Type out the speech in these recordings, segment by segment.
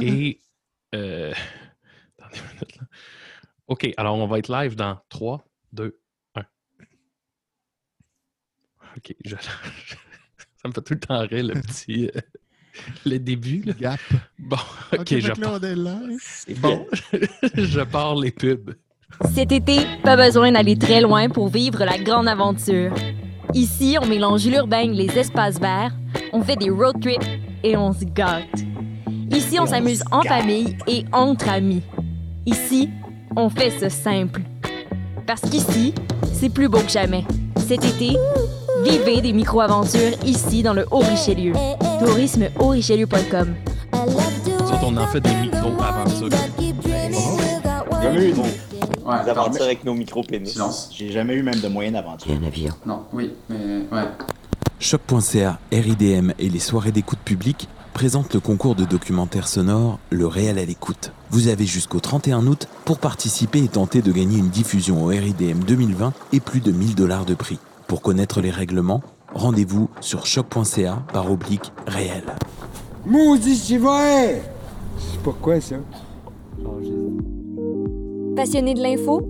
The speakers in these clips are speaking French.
Et. euh, Attendez une minute, là. OK, alors on va être live dans 3, 2, 1. OK, je- ça me fait tout le temps rire, le petit. euh, le début, là. Gap. Bon, OK, fait je que là, on est live. Bon, je pars les pubs. Cet été, pas besoin d'aller très loin pour vivre la grande aventure. Ici, on mélange l'urbain et les espaces verts, on fait des road trips et on se gâte. Ici, on s'amuse en famille et entre amis. Ici, on fait ce simple. Parce qu'ici, c'est plus beau que jamais. Cet été, vivez des micro-aventures ici dans le Haut-Richelieu. Tourisme haut-richelieu.com. Nous autres, on en fait des micro-aventures. Jamais eu de- Ouais, des aventures avec nos micro-pénis. Silence. J'ai jamais eu même de moyenne d'aventure. un avion. Non, oui, mais ouais. Choc.ca, RIDM et les soirées d'écoute publique présentent le concours de documentaire sonore Le Réel à l'écoute. Vous avez jusqu'au 31 août pour participer et tenter de gagner une diffusion au RIDM 2020 et plus de 1000 dollars de prix. Pour connaître les règlements, rendez-vous sur choc.ca par oblique réel. Maudit, c'est vrai! C'est pourquoi ça? Passionné de l'info?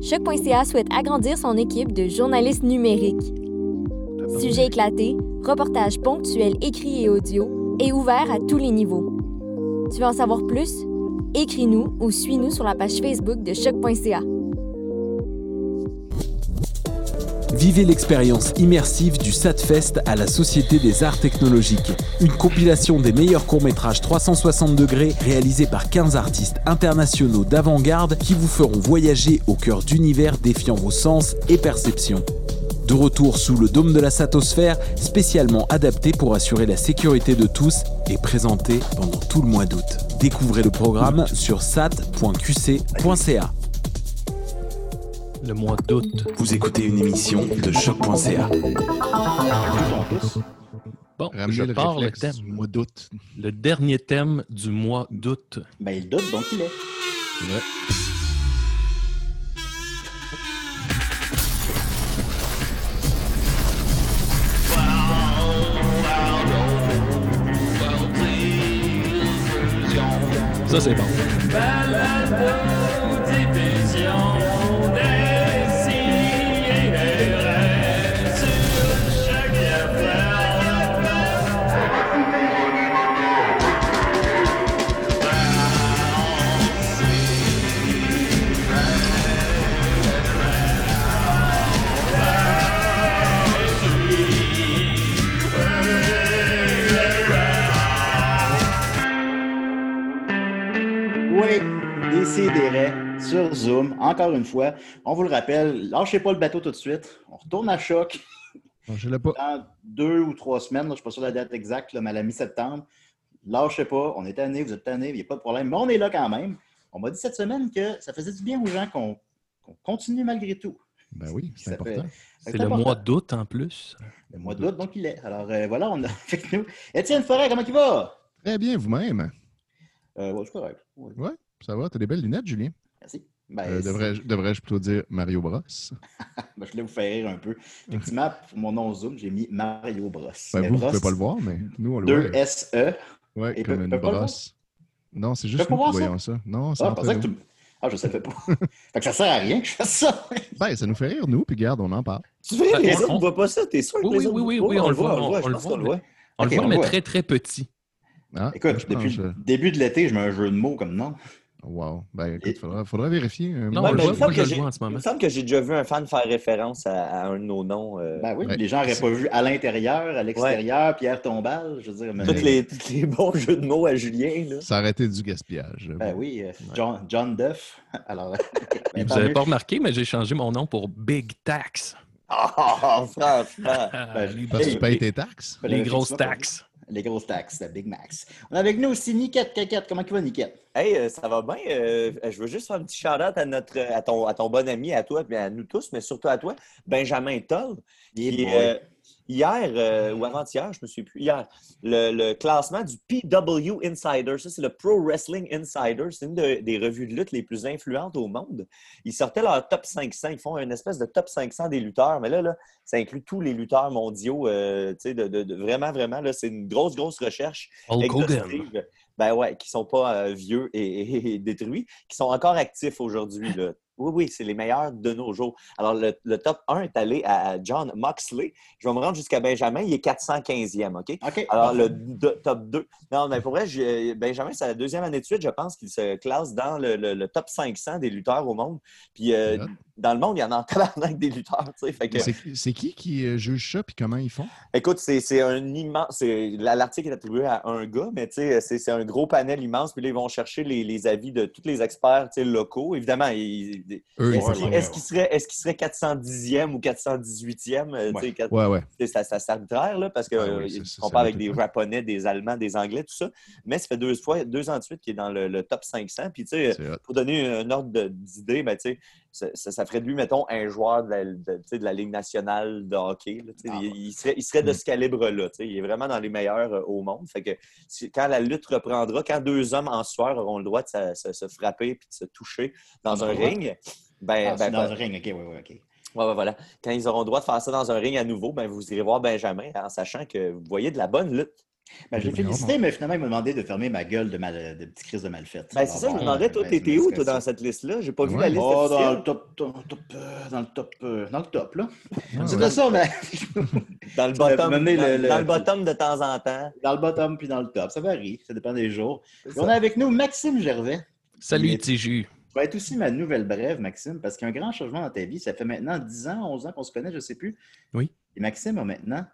Choc.ca souhaite agrandir son équipe de journalistes numériques. Sujets éclatés, reportages ponctuels écrits et audio et ouverts à tous les niveaux. Tu veux en savoir plus? Écris-nous ou suis-nous sur la page Facebook de Choc.ca. Vivez l'expérience immersive du SATFest à la Société des Arts Technologiques. Une compilation des meilleurs courts-métrages 360 degrés réalisés par 15 artistes internationaux d'avant-garde qui vous feront voyager au cœur d'univers défiant vos sens et perceptions. De retour sous le dôme de la Satosphère, spécialement adapté pour assurer la sécurité de tous et présenté pendant tout le mois d'août. Découvrez le programme sur sat.qc.ca. Le mois d'août. Vous écoutez une émission de choc.ca. Bon, Ramener je le pars le thème. du mois d'août. Le dernier thème du mois d'août. Ben, il doute, donc il est. Ouais. Ça, c'est bon. Oui, sur Zoom, encore une fois. On vous le rappelle, lâchez pas le bateau tout de suite. On retourne à choc Je l'ai pas. dans deux ou trois semaines. là, je ne suis pas sûr de la date exacte, là, mais à la mi-septembre. Lâchez pas, on est tanné, vous êtes tanné, il n'y a pas de problème. Mais on est là quand même. On m'a dit cette semaine que ça faisait du bien aux gens qu'on continue malgré tout. Ben oui, c'est important. C'est le mois d'août en plus. Le mois d'août, donc il est. Alors euh, voilà, on a avec nous. Étienne Forêt, comment il va? Très bien, vous-même. Euh, ouais, je suis correct. Oui, Ouais, ça va. T'as des belles lunettes, Julien? Merci. Ben, Euh, Devrais-je devrais-je plutôt dire Mario Bros? ben, je voulais vous faire rire un peu. Effectivement, pour mon nom Zoom, j'ai mis Mario Bros. Ben, vous, vous Bros, pouvez pas le voir, mais nous, on le Deux voit. S-E. Ouais, Et comme peut- une brosse. Non, c'est juste nous qui voir ça? voyons ça. Non, c'est Ah, que tu... Ah, je savais pas. fait que ça sert à rien que je fasse ça. Ben, ça nous fait rire, nous, puis regarde, on en parle. Tu veux les on- autres on- ne voient pas ça? T'es sûr que Oui, les oui, autres oui, voient? oui, on le voit, on le voit. le Je pense voit, qu'on le voit. On le voit, on mais voit. très, très petit. Ah, Écoute, depuis le début de l'été, je mets un jeu de mots comme nom. Wow. Ben, écoute, faudra, faudra vérifier. euh, Non, moi, je- il moi, le vois en ce Il moment. me semble que j'ai déjà vu un fan faire référence à, à un de nos noms. euh, Ben oui, Ouais. les gens n'auraient pas vu à l'intérieur, à l'extérieur, Pierre Tombal, je veux dire. mais- tous, les, tous les bons jeux de mots à Julien. Là. Ça aurait été du gaspillage. Ben oui, euh, John, John Duff. Alors, ben, Vous n'avez pas remarqué, mais j'ai changé mon nom pour Big Tax. Ah, franchement. Ben, Parce que tu payes tes taxes? Ben, les grosses taxes. Les grosses taxes, la Big Max. On a avec nous aussi Niquette Caquette. Comment tu vas, Niquette? Hey, euh, ça va bien. euh, je veux juste faire un petit shout-out à, notre, à, ton, à ton bon ami, à toi, puis à nous tous, mais surtout à toi, Benjamin Toll. Qui, euh, hier, euh, ou avant-hier, je me suis plus, hier, le, le classement du PW Insider, ça c'est le Pro Wrestling Insider, c'est une de- des revues de lutte les plus influentes au monde. Ils sortaient leur top 500, ils font une espèce de top 500 des lutteurs, mais là, là ça inclut tous les lutteurs mondiaux, euh, tu sais, de, de- de- vraiment, vraiment, là, c'est une grosse, grosse recherche. Ben ouais, qui sont pas euh, vieux et, et- et détruits, qui sont encore actifs aujourd'hui. Oui, oui, c'est les meilleurs de nos jours. Alors, le, le top 1 est allé à John Moxley. Je vais me rendre jusqu'à Benjamin, il est 415e, OK? OK. Alors, le de- top 2. Non, mais pour vrai, Benjamin, c'est la deuxième année de suite, je pense qu'il se classe dans le, le- le top 500 des lutteurs au monde. Puis, euh. Dans le monde, il y en a en tabarnak des lutteurs, que, C'est qui qui euh, juge ça puis comment ils font? Écoute, c'est un immense. L'article est attribué à un gars, mais c'est un gros panel immense. Puis là, ils vont chercher les, les avis de tous les experts locaux. Évidemment, ils- est-ce font qu'il ça. est-ce qu'il serait, est-ce qu'il serait 410e ou 418e? euh, Ouais, ouais. c'est ça- ça- c'est arbitraire, là, parce Ah qu'on c'est- c'est- compare avec des Japonais, des Allemands, des Anglais, tout ça. Mais ça fait deux fois, deux ans de suite qu'il est dans le, le top 500. Puis, pour donner un ordre d'idée, ben, tu sais, ça, ferait de lui, mettons, un joueur de la, de- tu sais, de la Ligue nationale de hockey. là. Ah, il, il serait, il serait de Mm. ce calibre-là. Il est vraiment dans les meilleurs euh, au monde. Fait que si- quand la lutte reprendra, quand deux hommes en sueur auront le droit de se, se- se frapper puis de se toucher dans un ring, ben, Ah, ben, dans ben, un ring, OK, oui, oui, OK. Ouais, voilà. Quand ils auront le droit de faire ça dans un ring à nouveau, ben, vous irez voir Benjamin en sachant que vous voyez de la bonne lutte. Ben, je l'ai félicité, mais finalement, il m'a demandé de fermer ma gueule de, mal, de petite crise de mal faite. Ben, c'est ça, je me demandais, toi, t'étais où, toi, dans cette liste-là? J'ai pas vu la liste Oh, dans le top, euh, dans le top, euh, dans le top, là. Ah, c'est ouais. de ça, mais Dans le bottom, dans, le- le- dans le bottom de temps en temps. dans le bottom puis dans le top. Ça varie, ça dépend des jours. On a avec nous Maxime Gervais. Salut, Tiju. Ça va être aussi ma nouvelle brève, Maxime, parce qu'il y a un grand changement dans ta vie. Ça fait maintenant 10 ans, 11 ans qu'on se connaît, je ne sais plus. Oui. Et Maxime a maintenant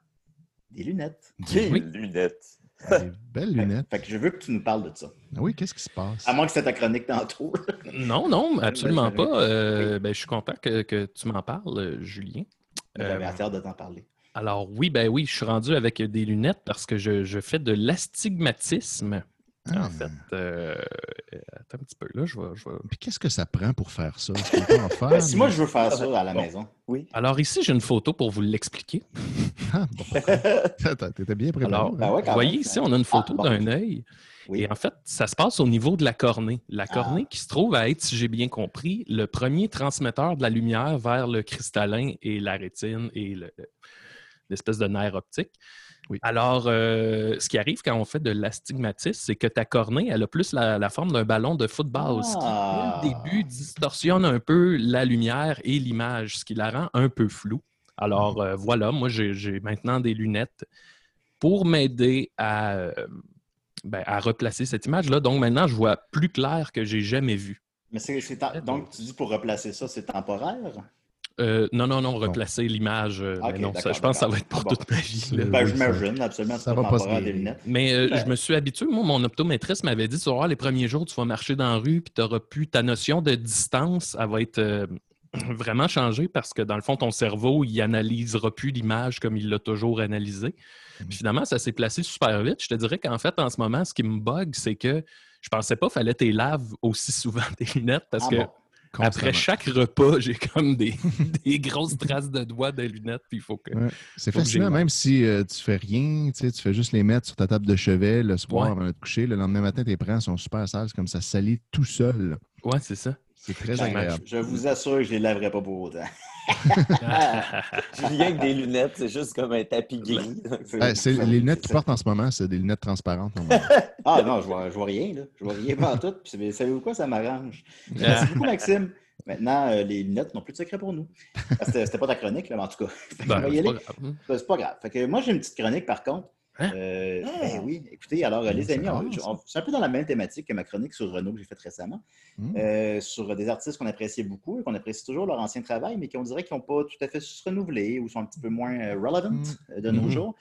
des lunettes. Quelle Oui. lunette. Des belles lunettes. Fait que je veux que tu nous parles de ça. Ah oui, qu'est-ce qui se passe? À moins que c'était ta chronique tantôt. Non, non, absolument ben, pas. Euh, ben, je suis content que, que tu m'en parles, euh, Julien. J'avais Euh, hâte de t'en parler. alors oui, ben oui, je suis rendu avec des lunettes parce que je, je fais de l'astigmatisme. Ah. En fait, euh, attends un petit peu là, je vais. je vais- Puis qu'est-ce que ça prend pour faire ça? Est-ce qu'on peut en faire? Ben, si moi, je veux faire ça à la Bon. maison. Oui. Alors ici, j'ai une photo pour vous l'expliquer. Ah, bon. T'étais bien préparé. Alors, hein? Ben ouais, Vous voyez même, ici, on a une photo bon. d'un œil. Oui. Et en fait, ça se passe au niveau de la cornée. La cornée Ah. qui se trouve à être, si j'ai bien compris, le premier transmetteur de la lumière vers le cristallin et la rétine et le- l'espèce de nerf optique. Oui. Alors, euh, ce qui arrive quand on fait de l'astigmatisme, c'est que ta cornée, elle a plus la, la forme d'un ballon de football, ce qui, Ah. le début, distorsionne un peu la lumière et l'image, ce qui la rend un peu floue. Alors, euh, voilà, moi, j'ai maintenant des lunettes pour m'aider à, euh, ben, à replacer cette image-là. Donc, maintenant, je vois plus clair que j'ai jamais vu. Mais c'est, Donc, tu dis pour replacer ça, c'est temporaire? Euh, non, non, non, replacer l'image. euh, non, ça- d'accord, je pense que ça va être pour Ah bon. toute ma vie. là. Ben, oui, j'imagine, absolument. ça va pas se des lunettes. Mais euh, Ben- je me suis habitué. Moi, mon optométriste m'avait dit, tu vas voir, les premiers jours, tu vas marcher dans la rue, puis tu n'auras plus ta notion de distance, elle va être euh, vraiment changée parce que, dans le fond, ton cerveau, il analysera plus l'image comme il l'a toujours analysé. Mhm. Puis finalement, ça s'est placé super vite. Je te dirais qu'en fait, en ce moment, ce qui me bug, c'est que je pensais pas qu'il fallait tes laves aussi souvent tes lunettes parce Ah que bon? Après chaque repas, j'ai comme des, des grosses traces de doigts de lunettes, puis il faut que... Ouais. C'est fascinant, même si euh, tu fais rien, tu fais juste les mettre sur ta table de chevet le soir Ouais. avant de te coucher. Le lendemain matin, tes prends sont super sales, comme ça salit tout seul. Ouais, c'est ça. C'est très agréable. je, je vous assure que je ne les laverai pas pour autant. Julien avec des lunettes, c'est juste comme un tapis gris. C'est- les lunettes qu'il porte en ce moment, c'est des lunettes transparentes. Ah non, je vois, je vois rien, là. Je vois rien pas tout. Puis, savez- savez-vous quoi? Ça m'arrange. Merci beaucoup, Maxime. Maintenant, euh, les lunettes n'ont plus de secret pour nous. C'était c'était pas ta chronique, là, mais en tout cas. Ben, c'est pas. Ben, C'est pas grave. Fait que moi, j'ai une petite chronique, par contre. Hein? Euh, ben oui, écoutez, alors, euh, les C'est amis, on- rare, on- c'est un peu dans la même thématique que ma chronique sur Renault que j'ai faite récemment, Hmm. euh, sur des artistes qu'on appréciait beaucoup et qu'on apprécie toujours leur ancien travail, mais qui on dirait qu'ils n'ont pas tout à fait su se renouveler ou sont un petit peu moins relevant Hmm. de nos Mhm. jours.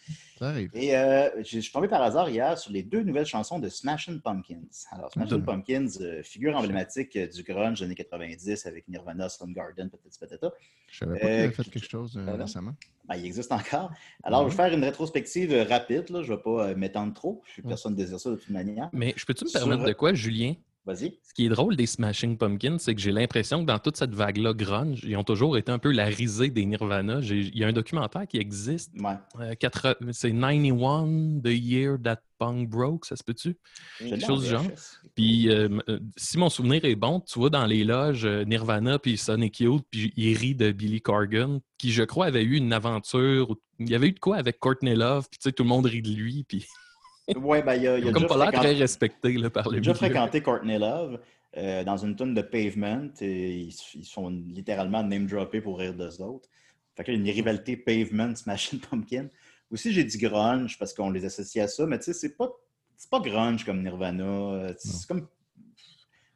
Et euh, je suis tombé par hasard hier sur les deux nouvelles chansons de Smashing Pumpkins. Alors, Smashing. Pumpkins, euh, figure emblématique du grunge des années 90 avec Nirvana, Soundgarden, peut-être patata. Je savais pas Euh, qu'il avait fait quelque chose euh, récemment. Ben, il existe encore. Alors, je vais faire une rétrospective euh, rapide. Là. Je ne vais pas euh, m'étendre trop. Je suis personne ne désire ça de toute manière. Mais je peux-tu me Sur- permettre de quoi, Julien? Vas-y. Ce qui est drôle des Smashing Pumpkins, c'est que j'ai l'impression que dans toute cette vague-là grunge, ils ont toujours été un peu la risée des Nirvana. Il y a un documentaire qui existe. Ouais. euh, c'est 91, The Year That Punk Broke, ça se peut-tu? Quelque chose du genre. Puis, euh, euh, si mon souvenir est bon, tu vois dans les loges euh, Nirvana puis Sonic Youth, puis il rit de Billy Corgan, qui, je crois, avait eu une aventure. Il y avait eu de quoi avec Courtney Love, puis tu sais, tout le monde rit de lui. Puis Ouais, ben, il y a, y a Comme pas l'air fréquenté- très respecté là, par le J'ai fréquenté Courtney Love euh, dans une tune de Pavement et ils, ils sont littéralement name-droppés pour rire d'eux autres. Fait que là, il y a une rivalité Pavement, Smashing Pumpkin. Aussi, j'ai dit grunge parce qu'on les associe à ça, mais tu sais, c'est pas, c'est pas grunge comme Nirvana. euh, C'est comme.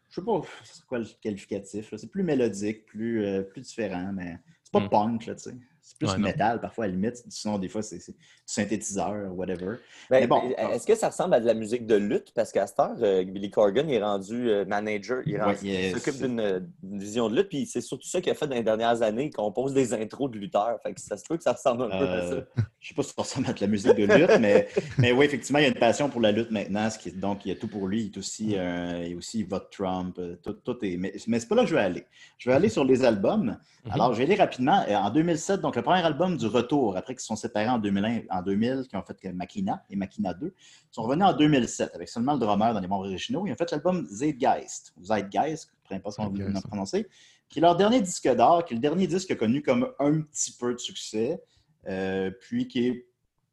Je sais pas c'est quoi le qualificatif. C'est plus mélodique, plus, euh, plus différent, mais c'est pas Mm. punk, là, tu sais. C'est plus Ouais, métal, parfois, à la limite. Sinon, des fois, c'est du synthétiseur, whatever. Ben, Mais bon. Est-ce que ça ressemble à de la musique de lutte? Parce qu'à cette heure, euh, Billy Corgan il est rendu euh, manager. Il, Ouais, s'occupe d'une euh, vision de lutte. Puis c'est surtout ça qu'il a fait dans les dernières années. Il compose des intros de lutteurs. Fait que ça se peut que ça ressemble un peu à ça. je sais pas si ça ressemble à de la musique de lutte, mais, mais oui, effectivement, il y a une passion pour la lutte maintenant. Ce qui est- donc, il y a tout pour lui. Il, est aussi, euh, il, aussi, vote Trump. Tout, tout est, mais mais c'est pas là que je vais aller. Je vais aller sur les albums. Mhm. Alors, je vais aller rapidement. En 2007, donc le premier album du retour, après qu'ils se sont séparés en 2001, en 2000, qui ont fait que Makina et Makina 2, ils sont revenus en 2007 avec seulement le drummer dans les membres originaux. Ils ont fait l'album Zeitgeist, ou Zeitgeist, peu importe comment vous le ouais. prononcez, qui est leur dernier disque d'or, qui est le dernier disque connu comme un petit peu de succès, euh, puis qui est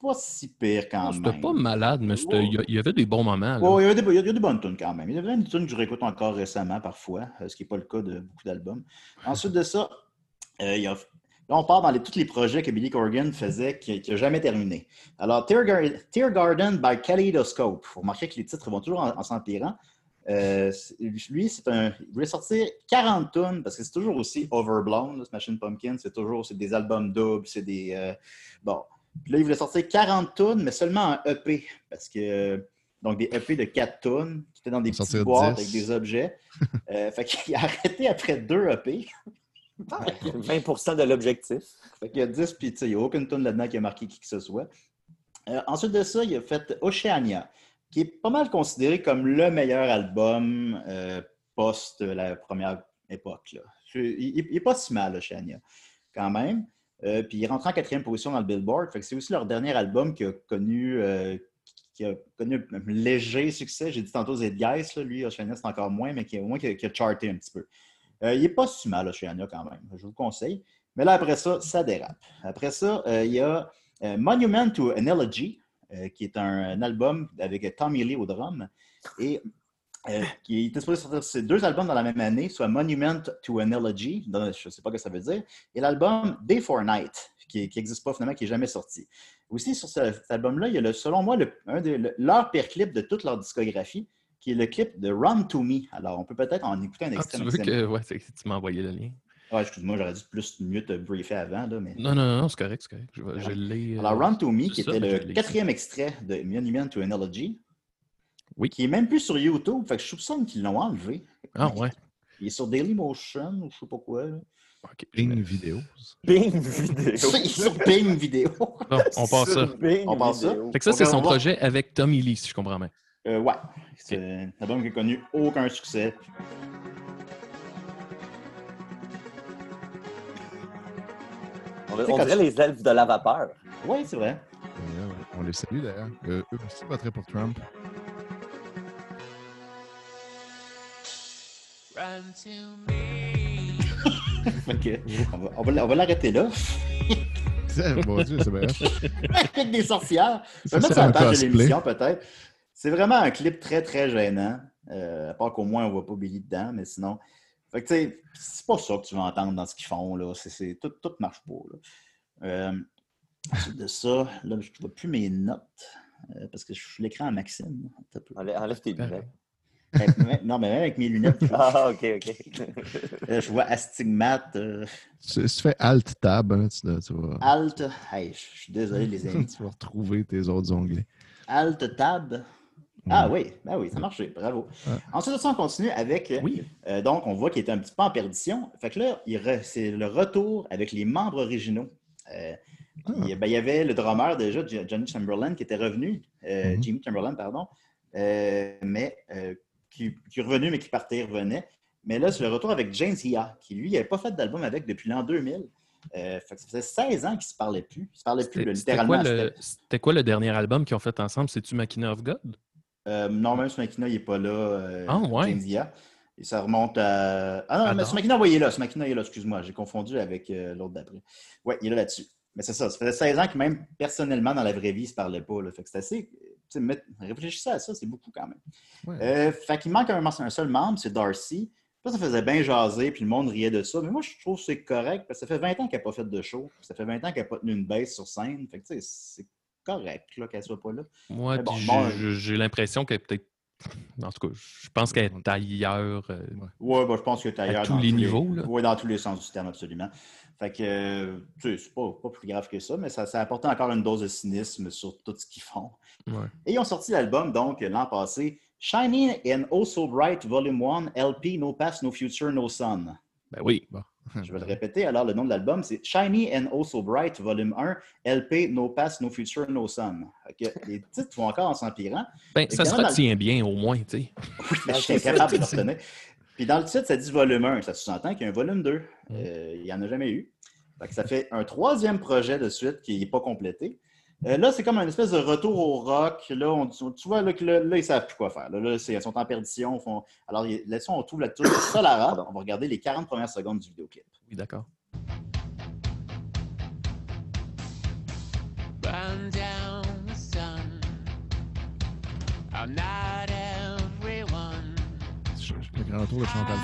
pas si pire quand C'était même. pas malade, mais c'était- il y y avait des bons moments. Ouais, il, y a des, il y a des bonnes tunes quand même. Il y a des tunes que je réécoute encore récemment parfois, euh, ce qui n'est pas le cas de beaucoup d'albums. Ensuite de ça, euh, il y a- là, on part dans les- tous les projets que Billy Corgan faisait qui n'a jamais terminé. Alors, Tear, Gar- Tear Garden by Kaleidoscope. Il faut remarquer que les titres vont toujours en, en s'empirant. Euh, lui, c'est un, il voulait sortir 40 tonnes parce que c'est toujours aussi overblown, là, Smashing Pumpkin. C'est toujours c'est des albums doubles, c'est des. euh, bon. Puis là, il voulait sortir 40 tonnes, mais seulement en EP parce que. Donc, des EP de 4 tonnes qui étaient dans des petites boîtes 10. avec des objets. Euh, fait qu'il a arrêté après deux EP. 20% de l'objectif. Fait qu'il y a 10, puis il n'y a aucune tonne là-dedans qui a marqué qui que ce soit. Euh, ensuite de ça, il a fait Oceania, qui est pas mal considéré comme le meilleur album euh, post la première époque. là. Il n'est pas si mal, Oceania, quand même. Euh, puis il rentre en quatrième position dans le Billboard. Fait que c'est aussi leur dernier album qui a connu, euh, qui a connu un léger succès. J'ai dit tantôt Zeitgeist, là, lui, Oceania, c'est encore moins, mais qui a, au moins qui a, qui a charté un petit peu. Euh, il n'est pas si mal, Oceania, quand même. Je vous le conseille. Mais là, après ça, ça dérape. Après ça, euh, il y a euh, Monument to an Elegy, euh, qui est un, album avec Tommy Lee au drum, et qui est supposé sortir ces deux albums dans la même année, soit Monument to an Elegy, dans- je ne sais pas ce que ça veut dire, et l'album Day for Night, qui n'existe pas finalement, qui n'est jamais sorti. Aussi, sur ce- cet album-là, il y a, le, selon moi, des- le- pire clip de toute leur discographie, qui est le clip de Run to Me. Alors, on peut peut-être en écouter un Ah, extrait. tu veux que. Ouais, tu m'as envoyé le lien. Ouais, excuse-moi, j'aurais dû plus mieux te briefer avant, là, mais... Non, non, non, non, c'est correct, c'est correct. Je, vais- je l'ai. euh, Alors, Run to Me, qui ça, était le quatrième extrait de Monument to an Elegy, Oui. qui est même plus sur YouTube, fait que je soupçonne qu'ils l'ont enlevé. Ah, ouais. Il est sur Dailymotion ou je sais pas quoi. là. Ok. Bing Vidéos. Bing vidéo. Il est sur Bing Vidéo. Bon, on passe ça. Bing On passe ça? vidéo. Fait que ça, c'est on son projet avec Tommy Lee, si je comprends bien. Euh, ouais, c'est un album qui a connu aucun succès. On, on dirait tu- les elfes de la vapeur. Oui, c'est vrai. On les salue d'ailleurs. Euh, eux aussi voteraient pour Trump. Fait que, on va, on va, on va l'arrêter là. Mon Dieu, c'est vrai. Avec des sorcières. Ça, un page de cosplay. l'émission, peut-être. C'est vraiment un clip très, très gênant. Euh, à part qu'au moins, on voit pas Billy dedans, mais sinon. Fait que, tu sais, c'est pas ça que tu vas entendre dans ce qu'ils font, là. C'est, tout, tout marche pas, là. Euh, ensuite de ça, là, je ne vois plus mes notes. euh, parce que je suis l'écran à Maxime. Enlève, enlève tes lunettes. Avec- non, mais même avec mes lunettes, je, Ah, ok, ok. euh, je vois astigmate, euh, Si si tu fais Alt Tab, hein, tu, tu vas, alt. Hey, je je suis désolé, les amis. tu vas retrouver tes autres onglets. Alt tab. Ah Ouais. oui, ben oui, ça marchait, bravo. Ensuite ça, on continue avec. Oui. euh, donc, on voit qu'il était un petit peu en perdition. Fait que là, c'est le retour avec les membres originaux. Euh, Ah. il, ben, il y avait le drummer déjà, Johnny Chamberlain, qui était revenu, euh, Mhm. Jimmy Chamberlain, pardon, mais qui, qui est revenu, mais qui partait, revenait. Mais là, c'est le retour avec James Hia, qui lui, n'avait pas fait d'album avec depuis l'an 2000. Euh, fait que ça faisait 16 ans qu'ils ne se parlaient plus. Ils se parlaient plus, là, littéralement. quoi, le- C'était- c'était quoi le dernier album qu'ils ont fait ensemble? C'est-tu Machina of God? Euh, même Smakina, il n'est pas là. euh, Ah, ouais. James. Et ça remonte à. Ah non, Ah, mais. Smakina, oui, il est là. Smakina, il est là, excuse-moi. J'ai confondu avec euh, l'autre d'après. Oui, il est là là-dessus. Mais c'est ça. Ça faisait 16 ans que même personnellement, dans la vraie vie, ils ne se parlaient pas. Là. Fait que c'est assez mettre- réfléchissez à ça, c'est beaucoup quand même. Ouais. Euh, fait qu'il manque un, un seul membre, c'est Darcy. Ça, ça faisait bien jaser, puis le monde riait de ça. Mais moi, je trouve que c'est correct, parce que ça fait 20 ans qu'elle n'a pas fait de show. Ça fait 20 ans qu'elle n'a pas tenu une baisse sur scène. Fait que, tu sais, c'est correct qu'elle soit pas là. Moi, bon, j'ai- bon, l'impression qu'elle est peut-être. En tout cas, je pense qu'elle est ailleurs. euh, Ouais, bah, je pense que tu ailleurs. tous dans les niveaux, là. Oui, dans tous les sens du terme, absolument. Fait que, euh, tu sais, c'est pas, pas plus grave que ça, mais ça, ça a apporté encore une dose de cynisme sur tout ce qu'ils font. ouais. Et ils ont sorti l'album, donc, l'an passé, Shining and Oh So Bright, Volume 1, LP, No Past, No Future, No Sun. Ben oui. Je vais le répéter. Alors, le nom de l'album, c'est Shiny and Oh So Bright, Volume 1, LP, No Past, No Future, No Sun. Que les titres vont encore en s'empirant. Ben, ça se dans- retient bien, au moins, tu sais. Oui, mais je suis incapable de le retenir. Puis dans le titre, ça dit volume 1. Ça sous-entend qu'il y a un volume 2. Euh, il n'y en a jamais eu. Fait que ça fait un troisième projet de suite qui n'est pas complété. Euh, là, c'est comme un espèce de retour au rock. Là, on- tu vois là, que là, là, ils ne savent plus quoi faire. Là, ils sont en perdition. ils Font... Alors, laissons, on trouve la touche Solara. On va regarder les 40 premières secondes du vidéoclip. Oui, d'accord. Burn down the sun. I'm not everyone. Le grand retour de Chantal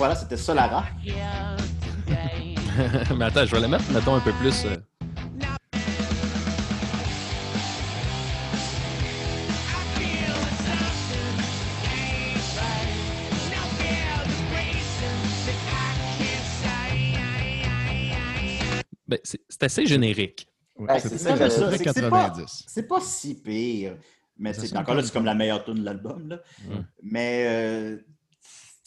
voilà, c'était Solara. Mais attends, je vais la mettre, mettons, un peu plus. euh. Ben, c'est assez générique. Ouais, Ah, c'est ça, c'est pas- 90. C'est pas si pire. Mais c'est- encore là, c'est comme la meilleure tune de l'album. là. Mm. Mais euh,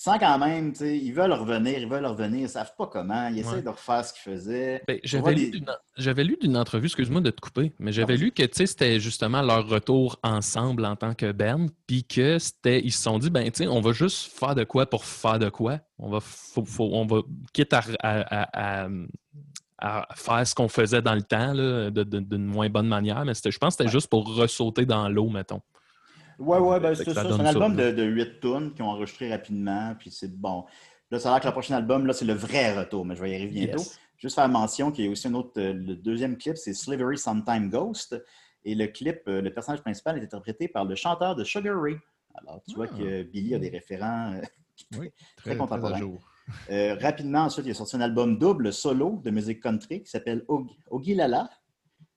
sans quand même, tu sais, ils veulent revenir, ils veulent revenir, ils savent pas comment. Ils essaient de refaire ce qu'ils faisaient. Ben, j'avais, lu d'une, j'avais lu d'une entrevue, excuse-moi de te couper, mais j'avais vas-y. lu que c'était justement leur retour ensemble en tant que band, puis que c'était, ils se sont dit, ben, tu sais, on va juste faire de quoi pour faire de quoi. On va, faut- faut- on va quitte à, à- à- à- à faire ce qu'on faisait dans le temps, d'une moins bonne manière, mais je pense que c'était juste pour ressauter dans l'eau, mettons. Ouais, ouais, ben, c'est ça. ça C'est un album de, de 8 tunes qu'ils ont enregistré rapidement, puis c'est bon. Là, ça a l'air que le prochain album, là, c'est le vrai retour, mais je vais y arriver bientôt. Yes. Juste faire mention qu'il y a aussi un autre, euh, le deuxième clip, c'est Slavery Sometime Ghost. Et le clip, euh, le personnage principal est interprété par le chanteur de Sugar Ray. Alors, tu vois Ah. que Billy a des référents euh, Oui, très très, contemporains. Euh, rapidement, ensuite, il a sorti un album double solo de musique country qui s'appelle Og- Ogilala.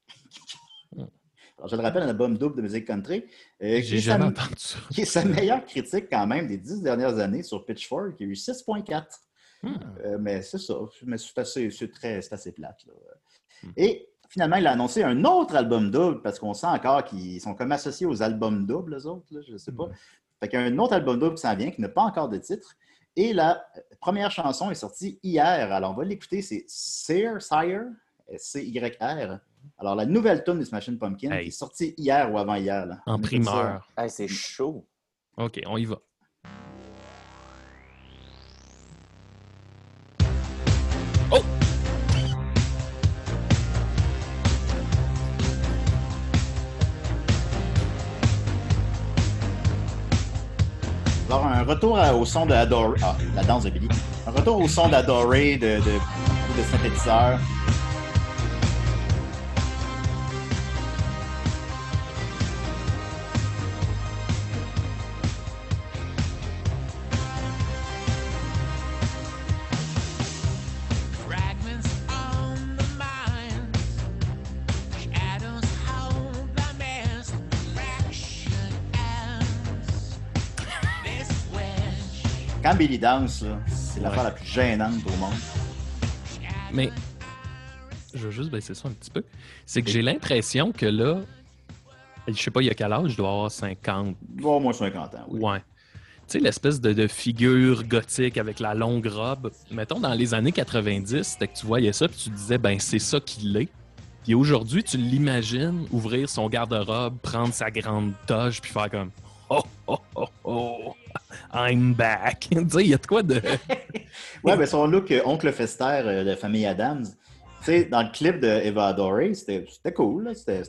Alors, je le rappelle, un album double de musique country. euh, qui J'ai est jamais sa- entendu ça. qui est sa meilleure critique quand même des dix dernières années sur Pitchfork, qui a eu 6.4. Hmm. Euh, mais c'est ça. Mais c'est assez, c'est très, c'est assez plate. là. Hmm. Et finalement, il a annoncé un autre album double parce qu'on sent encore qu'ils sont comme associés aux albums doubles, les autres, là, je ne sais pas. Fait qu'il y a un autre album double qui s'en vient, qui n'a pas encore de titre. Et la euh, première chanson est sortie hier. Alors, on va l'écouter. C'est Sire, Sire, C-Y-R. Alors, la nouvelle tune des Smashing Pumpkins Hey. qui est sortie hier ou avant-hier. là. En primeur. Hey, c'est chaud. OK, on y va. Oh! Alors, un retour à- au son de Adoré. Ah, la danse de Billy. Un retour au son d'Adoré, de, de, de synthétiseur. Danse, là, c'est l'affaire la plus gênante au monde. Mais je vais juste baisser ça un petit peu. C'est que j'ai l'impression que là, je sais pas, il y a quel âge, je dois avoir 50. Au moins 50 ans, oui. Ouais. Tu sais, l'espèce de, de figure gothique avec la longue robe. Mettons, dans les années 90, c'était que tu voyais ça puis tu disais, ben, c'est ça qu'il est. Puis aujourd'hui, tu l'imagines ouvrir son garde-robe, prendre sa grande toge puis faire comme, oh, oh, oh, oh, I'm back. tu sais, il y a de quoi de. Ouais, mais son look euh, Oncle Fester euh, de Famille Adams, tu sais, dans le clip de Eva Adoré, c'était c'était cool, là, c'était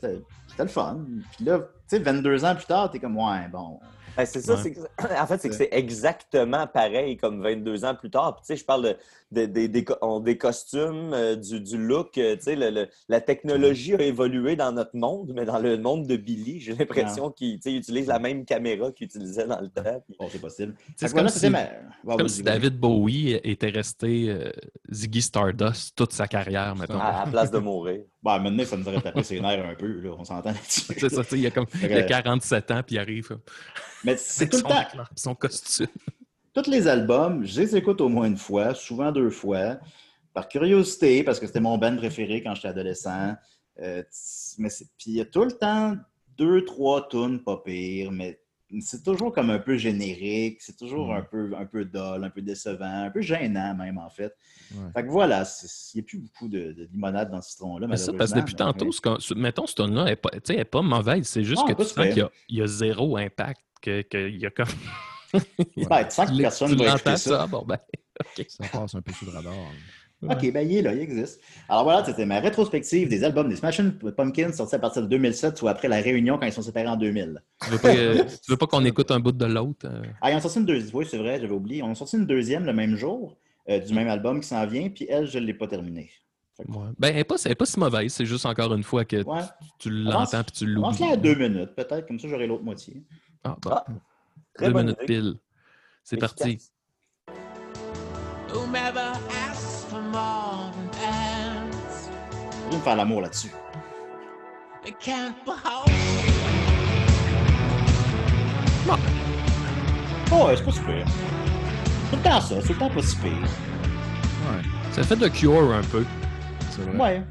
le fun. Puis là, tu sais, 22 ans plus tard, t'es comme, ouais, bon. Ben, c'est ça, Ouais. c'est que- en fait, c'est que c'est exactement pareil comme 22 ans plus tard. Puis, tu sais, je parle de, de- des- des on- des costumes, euh, du, du look. euh, tu sais, le- le- la technologie a évolué dans notre monde, mais dans le monde de Billy, j'ai l'impression qu'il utilise la même caméra qu'il utilisait dans le temps. Puis- Bon, c'est possible. C'est comme si- ma- Comme si. David Bowie était resté euh, Ziggy Stardust toute sa carrière, mettons. à, la place de mourir. Bah, maintenant, ça nous aurait tapé ses nerfs un peu, là, on s'entend là-dessus. C'est ça, tu sais, il y a comme il y a 47 ans, puis il arrive Mais c'est tout le temps. son costume. Tous les albums, je les écoute au moins une fois, souvent deux fois, par curiosité, parce que c'était mon band préféré quand j'étais adolescent. Euh, mais Puis il y a tout le temps deux, trois tunes pas pires, mais c'est toujours comme un peu générique, c'est toujours Mm. un peu un peu dull, un peu décevant, un peu gênant même en fait. Ouais. Fait que voilà, il n'y a plus beaucoup de, de limonade dans ce citron-là. Mais ça, parce que depuis tantôt, ce mettons, ce tune-là, n'est pas, mauvaise. C'est juste Ah, que tu sens qu'il y a, il y a zéro impact. Que, que il y a comme. Ben, tu sens que personne tu va écouter ça? Bon, ben, OK. Ça passe un peu sous le radar. OK, ben il est là, il existe. Alors voilà, c'était ma rétrospective des albums des Smashing Pumpkins sortis à partir de 2007, soit après la réunion quand ils sont séparés en 2000. Tu veux pas, euh, tu veux pas qu'on écoute un bout de l'autre? euh? Ah, ils ont sorti une deuxième, oui, c'est vrai, j'avais oublié. On a sorti une deuxième le même jour, euh, du même album qui s'en vient, puis elle, je ne l'ai pas terminée. Fait que- Ouais. Ben, elle n'est pas, si mauvaise. C'est juste encore une fois que Ouais, tu l'entends puis tu l'oublies. avance-la à deux minutes, peut-être, comme ça j'aurai l'autre moitié. Ah, bon. Ah, très Deux bonne minutes idée. pile. C'est parti. Je vais me faire l'amour là-dessus. Oh, ouais, c'est pas super. Tout le temps ça, c'est tout le temps pas si pire. Ouais, Ça fait de Cure un peu. c'est vrai. Ouais.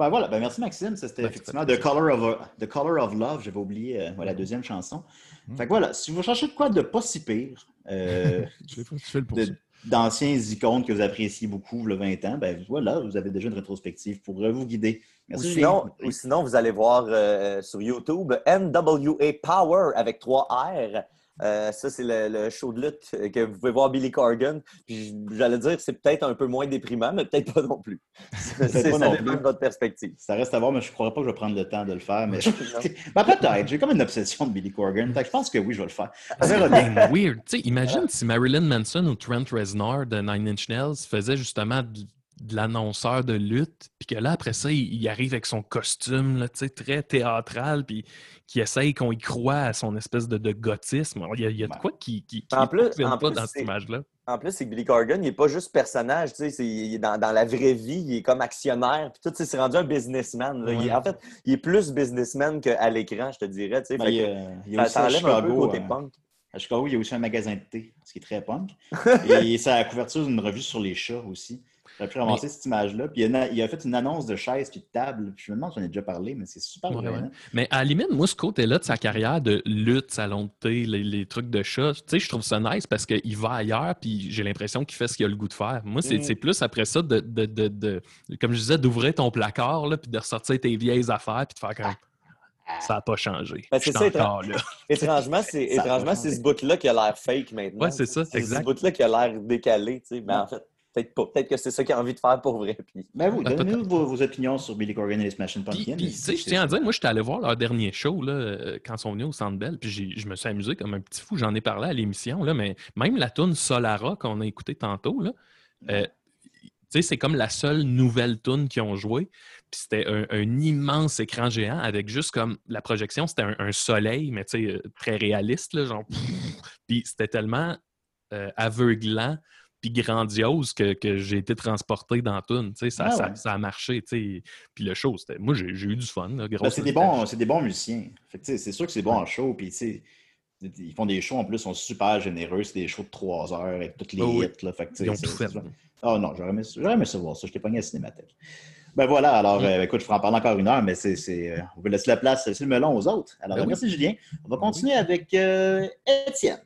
Ben voilà, ben merci Maxime. C'était Ben, effectivement The Color of, The Color of Love. J'avais oublié euh, la deuxième chanson. Mm. Fait que voilà, si vous cherchez de quoi de pas si pire, euh, d'anciens icônes que vous appréciez beaucoup, le 20 ans, ben voilà, vous avez déjà une rétrospective pour euh, vous guider. Ou sinon, Julien. ou sinon, vous allez voir euh, sur YouTube NWA Power avec 3 R. Euh, ça, c'est le, le show de lutte que vous pouvez voir Billy Corgan. Puis j'allais dire que c'est peut-être un peu moins déprimant, mais peut-être pas non plus. C'est pas ça non dépend plus. de votre perspective. Ça reste à voir, mais je ne croirais pas que je vais prendre le temps de le faire. Mais ben, peut-être. J'ai comme une obsession de Billy Corgan. Fait que je pense que oui, je vais le faire. Ben, weird. Tu sais, imagine si Marilyn Manson ou Trent Reznor de Nine Inch Nails faisait justement du- de l'annonceur de lutte, puis que là, après ça, il, il arrive avec son costume, là, tu sais, très théâtral, puis qui essaye qu'on y croit à son espèce de, de gothisme. Alors, Il y a, il y a de Ouais. quoi qui, qui, qui En plus- pas plus, dans cette c'est- image-là. En plus, c'est que Billy Corgan, il n'est pas juste personnage, tu sais, c'est- il est dans, dans la vraie vie, il est comme actionnaire, puis tout, c'est rendu un businessman. là. Il en fait, il est plus businessman qu'à l'écran, je te dirais. tu sais. Ben, Fait il y que a, il y a ça, aussi un peu côté euh, punk. à Chicago, il y a aussi un magasin de thé, ce qui est très punk. Et c'est à la couverture d'une revue sur les chats aussi. J'ai pu ramasser cette image-là. Puis il a, il a fait une annonce de chaise puis de table. Puis je me demande si j'en ai déjà parlé, mais c'est super Ouais. Mais à la limite, moi, ce côté-là de sa carrière de lutte, salon de thé, les, les trucs de chat, tu sais, je trouve ça nice parce qu'il va ailleurs, puis j'ai l'impression qu'il fait ce qu'il a le goût de faire. Moi, c'est Mm. plus après ça, de, de, de- de- comme je disais, d'ouvrir ton placard, là, puis de ressortir tes vieilles affaires, puis de faire comme. Ça n'a pas changé. Ben, c'est ça, étra- encore là. Étrangement, c'est étrangement, c'est ce bout-là qui a l'air fake maintenant. Ouais, c'est ça, C'est ce exact. bout-là qui a l'air décalé, tu sais. Mais en fait, peut-être pas. Peut-être que c'est ça qu'il a envie de faire pour vrai. Puis... Ben vous, Ben, donnez-nous vos, vos opinions sur Billy Corgan et les Smashing Pumpkins. puis, tu sais, je tiens à dire, moi, j'étais allé voir leur dernier show là, euh, quand ils sont venus au Centre Bell, puis j'ai- je me suis amusé comme un petit fou. J'en ai parlé à l'émission, là, mais même la tune Solara qu'on a écoutée tantôt, là, euh, tu sais, c'est comme la seule nouvelle tune qu'ils ont jouée. Puis c'était un, un immense écran géant avec juste comme la projection, c'était un, un soleil, mais tu sais, euh, très réaliste, là, genre. Puis c'était tellement euh, aveuglant puis grandiose que, que j'ai été transporté dans sais, ça, Ah ça- ouais. ça a marché. Puis le show, c'était. Moi, j'ai eu du fun. Ben, c'est des bons, c'est des bons musiciens. C'est sûr que c'est bon en show. Puis, ils font des shows en plus, ils sont super généreux. C'est des shows de 3 heures avec toutes les Oh hits. Là. Fait Ils ont c'est- tout fait. c'est- Ah non, j'aurais aimé, aimé ça voir ça. Je t'ai pogné à la Cinémathèque. Ben voilà, alors euh, écoute, je pourrais en parler encore une heure, mais c'est, c'est, euh, on va laisser la place, laisser le melon aux autres. Alors, Ben oui. merci Julien. On va continuer avec euh, Étienne.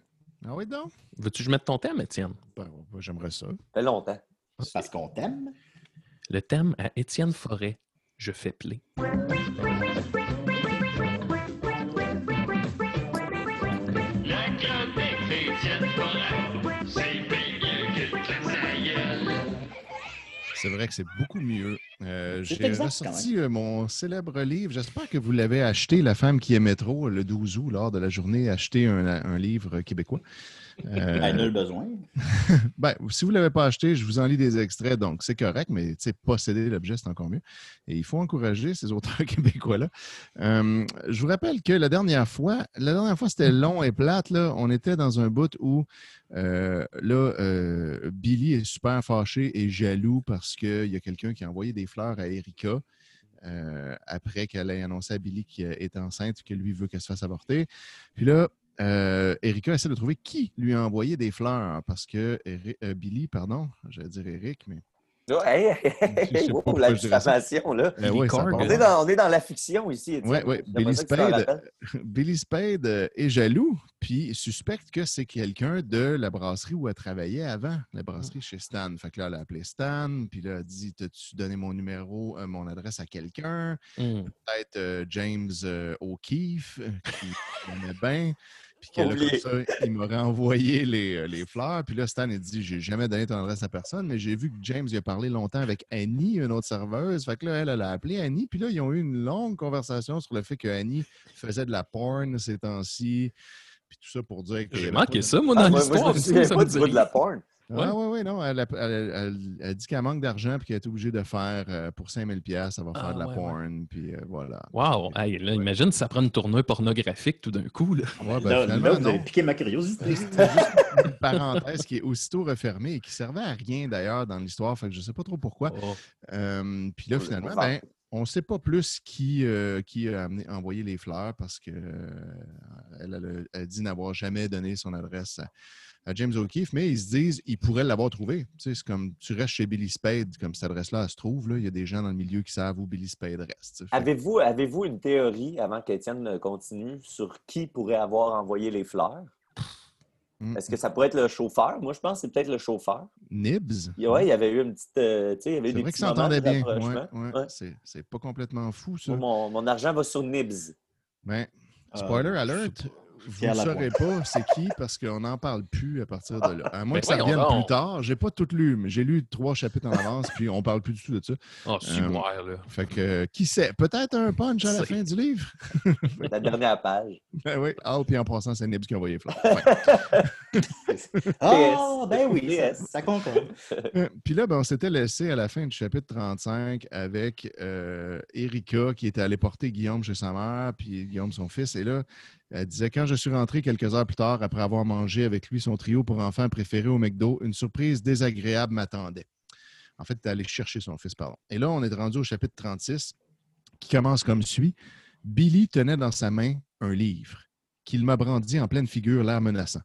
Ah oui, donc? Veux-tu que je mette ton thème, Étienne? Ben, j'aimerais ça. Ça fait longtemps. Parce qu'on t'aime. Le thème à Étienne Forêt. Je fais play. C'est vrai que c'est beaucoup mieux. Euh, J'ai ressorti euh, mon célèbre livre. J'espère que vous l'avez acheté, La femme qui aimait trop, le 12 août, lors de la journée, acheter un, un livre québécois. Euh, Ben, nul besoin. ben, si vous ne l'avez pas acheté, je vous en lis des extraits, donc c'est correct, mais posséder l'objet, c'est encore mieux. Et il faut encourager ces auteurs québécois-là. Euh, je vous rappelle que la dernière fois, la dernière fois, c'était long et plate. Là. On était dans un bout où euh, là, euh, Billy est super fâché et jaloux parce qu'il y a quelqu'un qui a envoyé des fleurs à Erika. euh, après qu'elle ait annoncé à Billy qu'elle est enceinte et que lui veut qu'elle se fasse avorter. Puis là, euh, Erika essaie de trouver qui lui a envoyé des fleurs parce que Eri- euh, Billy, pardon, j'allais dire Eric, mais. Oh, hey, wow, la diffamation, là. Euh, ouais, part. On est, dans, on est dans la fiction ici. Ouais. J'aimerais Billy Spade. Billy Spade euh, est jaloux, puis suspecte que c'est quelqu'un de la brasserie où elle travaillait avant, la brasserie chez Stan. Fait que là, elle a appelé Stan, puis là, elle a dit T'as-tu donné mon numéro, euh, mon adresse à quelqu'un? Hmm. Peut-être euh, James euh, O'Keefe, qui connaît bien. Puis que là, Oublié. comme ça, il m'aurait envoyé les, euh, les fleurs. Puis là, Stan, il dit J'ai jamais donné ton adresse à personne, mais j'ai vu que James il a parlé longtemps avec Annie, une autre serveuse. Fait que là, elle, elle a appelé Annie. Puis là, ils ont eu une longue conversation sur le fait que Annie faisait de la porn ces temps-ci. Puis tout ça pour dire que. J'ai manqué ça, moi, Ah, dans moi, moi, l'histoire. je me souviens ça pas me du bout de la rien. Porn. Ouais, ouais, ouais, non. Elle, a- elle- elle- elle a dit qu'elle manque d'argent puis qu'elle est obligée de faire euh, pour 5000$, pièces elle va faire Ah, de la ouais, ouais. porn. Puis euh, voilà. Wow! Hey, là, imagine si ça prend une tournure pornographique tout d'un coup. Là. Ouais, ben, là, finalement, là, vous avez non. piqué ma curiosité. C'était juste une parenthèse qui est aussitôt refermée et qui servait à rien d'ailleurs dans l'histoire. Fait que je ne sais pas trop pourquoi. Oh. Euh, puis là, finalement, ben, on ne sait pas plus qui, euh, qui a amené- envoyé les fleurs parce qu'elle elle, a- elle a dit n'avoir jamais donné son adresse à, à James O'Keefe, mais ils se disent ils pourraient l'avoir trouvé. Tu sais, c'est comme tu restes chez Billy Spade, comme cette adresse-là elle se trouve. Là, il y a des gens dans le milieu qui savent où Billy Spade reste. tu sais. Avez-vous avez une théorie, avant qu'Étienne continue, sur qui pourrait avoir envoyé les fleurs? Hmm. Est-ce que ça pourrait être le chauffeur? Moi, je pense que c'est peut-être le chauffeur. Nibs? Ouais, il y avait eu une petite. euh, tu sais, il y avait eu des vrai que ça entendait bien. Ouais, ouais. C'est- pas complètement fou, ça. Mon, mon argent va sur Nibs. Ben, Euh, spoiler alert, vous ne saurez pas c'est qui parce qu'on n'en parle plus à partir de là. À moins que ça donc. plus tard. J'ai pas tout lu, mais j'ai lu trois chapitres en avance, puis on parle plus du tout de ça. Oh, super, là. Fait que, euh, qui sait? Peut-être un punch à la C'est- fin du livre? La dernière page. Ben oui. Ah, puis en passant, c'est Nibs qui a envoyé. Ouais. Ah, ben oui, ça, ça concorde. Euh, Puis là, ben, on s'était laissé à la fin du chapitre 35 avec euh, Erika qui était allée porter Guillaume chez sa mère, puis Guillaume son fils. Et là, elle disait Quand je suis rentré quelques heures plus tard, après avoir mangé avec lui son trio pour enfants préféré au McDo, une surprise désagréable m'attendait. En fait, elle est allée chercher son fils, pardon. Et là, on est rendu au chapitre 36 qui commence comme suit Billy tenait dans sa main un livre qu'il m'a brandi en pleine figure, l'air menaçant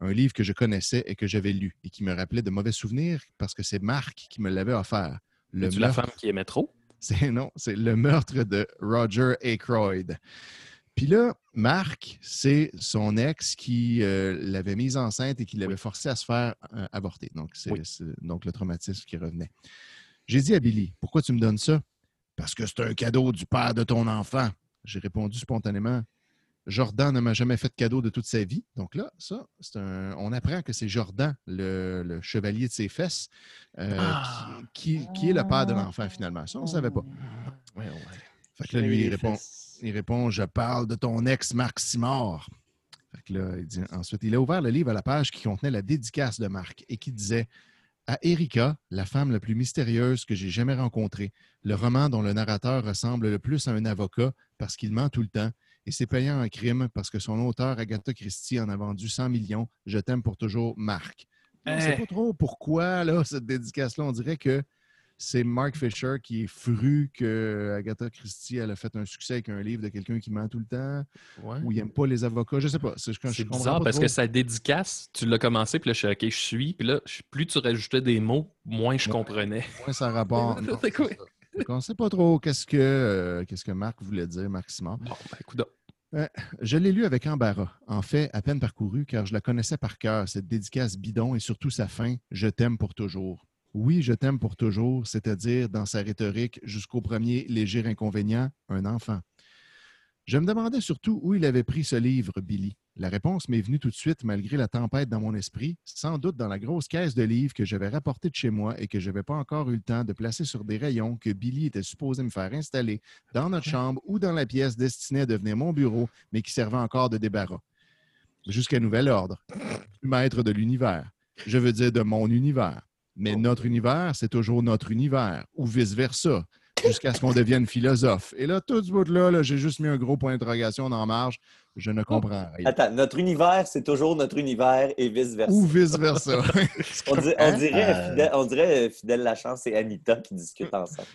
un livre que je connaissais et que j'avais lu et qui me rappelait de mauvais souvenirs parce que c'est Marc qui me l'avait offert. Le tu la meurtre, femme qui aimait trop? c'est non, c'est le meurtre de Roger Aykroyd. Puis là, Marc, c'est son ex qui euh, l'avait mise enceinte et qui l'avait forcé à se faire euh, avorter. Donc, c'est Oui. donc le traumatisme qui revenait. J'ai dit à Billy, pourquoi tu me donnes ça? Parce que c'est un cadeau du père de ton enfant. J'ai répondu spontanément, Jordan ne m'a jamais fait de cadeau de toute sa vie. Donc là, ça, c'est un... on apprend que c'est Jordan, le, le chevalier de ses fesses, euh, Ah. qui, qui- qui est le père de l'enfant finalement. Ça, on ne savait pas. Ouais, ouais. Fait que là, lui, il répond, il répond Je parle de ton ex Marc Simard. Fait que là, il dit ensuite, il a ouvert le livre à la page qui contenait la dédicace de Marc et qui disait À Erika, la femme la plus mystérieuse que j'ai jamais rencontrée, le roman dont le narrateur ressemble le plus à un avocat parce qu'il ment tout le temps et c'est payant un crime parce que son auteur, Agatha Christie, en a vendu 100 millions. Je t'aime pour toujours, Marc. On ne sait Eh. pas trop pourquoi, là, cette dédicace-là. On dirait que c'est Mark Fisher qui est fru que Agatha Christie elle a fait un succès avec un livre de quelqu'un qui ment tout le temps Ouais. ou il n'aime pas les avocats. Je sais pas. C'est bizarre pas parce trop. que sa dédicace, tu l'as commencé, puis là, je suis OK, je suis, puis là, plus tu rajoutais des mots, moins je Ouais. comprenais. Ouais, ça rapporte. on ne sait pas trop qu'est-ce que, euh, qu'est-ce que Marc voulait dire, Marc. Bon, ben, coudonc. Je l'ai lu avec embarras, en fait, à peine parcouru, car je la connaissais par cœur, cette dédicace bidon et surtout sa fin Je t'aime pour toujours. Oui, je t'aime pour toujours, c'est-à-dire dans sa rhétorique jusqu'au premier léger inconvénient, un enfant. Je me demandais surtout où il avait pris ce livre, Billy. La réponse m'est venue tout de suite malgré la tempête dans mon esprit, sans doute dans la grosse caisse de livres que j'avais rapportée de chez moi et que je n'avais pas encore eu le temps de placer sur des rayons que Billy était supposé me faire installer dans notre chambre ou dans la pièce destinée à devenir mon bureau, mais qui servait encore de débarras. Jusqu'à nouvel ordre. Maître de l'univers. Je veux dire de mon univers. Mais notre univers, c'est toujours notre univers, ou vice-versa, jusqu'à ce qu'on devienne philosophe. Et là, tout ce bout-là, là, j'ai juste mis un gros point d'interrogation dans la marge. Je ne comprends rien. Attends, notre univers, c'est toujours notre univers et vice-versa. Ou vice-versa. On, di- on dirait, Euh. Fidèle, on dirait euh, Fidèle Lachance et Anita qui discutent ensemble.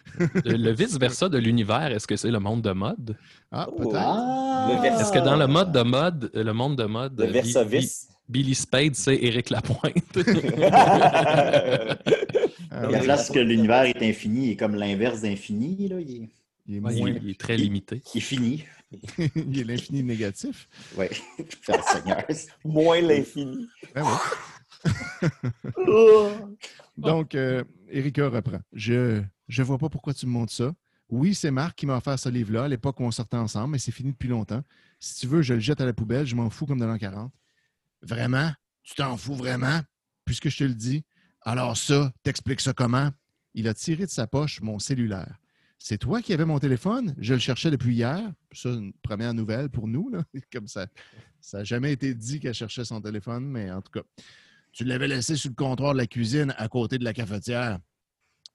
Le, vice-versa de l'univers, est-ce que c'est le monde de mode? Ah, Oh. peut-être. Ah! Est-ce que dans le mode de mode, le monde de mode, Le. Bi- Billy Spade, c'est Éric Lapointe? Oui. la place que l'univers est infini, il est comme l'inverse d'infini. là, Il est, Il est, Ouais, moins- il, il est très limité. il est fini. il est l'infini négatif. Oui. Seigneur. Moins l'infini. Ben oui. Donc, euh, Erika reprend. Je ne vois pas pourquoi tu me montres ça. Oui, c'est Marc qui m'a offert ce livre-là à l'époque où on sortait ensemble, mais c'est fini depuis longtemps. Si tu veux, je le jette à la poubelle, je m'en fous comme de l'an 40. Vraiment? Tu t'en fous vraiment? Puisque je te le dis. Alors ça, t'expliques ça comment? Il a tiré de sa poche mon cellulaire. C'est toi qui avais mon téléphone? Je le cherchais depuis hier. Ça, une première nouvelle pour nous. Là. Comme ça, ça n'a jamais été dit qu'elle cherchait son téléphone, mais en tout cas. Tu l'avais laissé sur le comptoir de la cuisine à côté de la cafetière.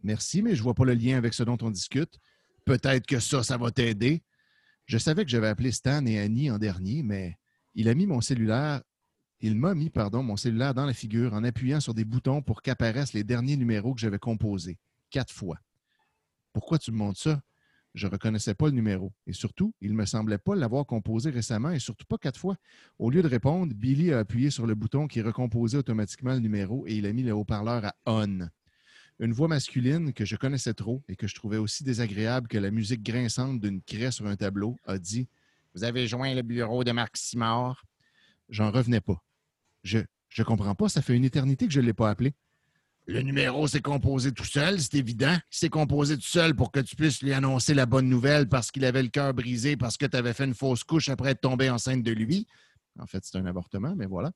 Merci, mais je ne vois pas le lien avec ce dont on discute. Peut-être que ça, ça va t'aider. Je savais que j'avais appelé Stan et Annie en dernier, mais il a mis mon cellulaire, il m'a mis, pardon, mon cellulaire dans la figure en appuyant sur des boutons pour qu'apparaissent les derniers numéros que j'avais composés. Quatre fois. Pourquoi tu me montres ça? Je ne reconnaissais pas le numéro. Et surtout, il ne me semblait pas l'avoir composé récemment et surtout pas quatre fois. Au lieu de répondre, Billy a appuyé sur le bouton qui recomposait automatiquement le numéro et il a mis le haut-parleur à on. Une voix masculine que je connaissais trop et que je trouvais aussi désagréable que la musique grinçante d'une craie sur un tableau a dit Vous avez joint le bureau de Marc Simard. J'en revenais pas. Je je comprends pas, ça fait une éternité que je ne l'ai pas appelé. Le numéro s'est composé tout seul, c'est évident. Il s'est composé tout seul pour que tu puisses lui annoncer la bonne nouvelle parce qu'il avait le cœur brisé parce que tu avais fait une fausse couche après être tombé enceinte de lui. En fait, c'est un avortement, mais voilà.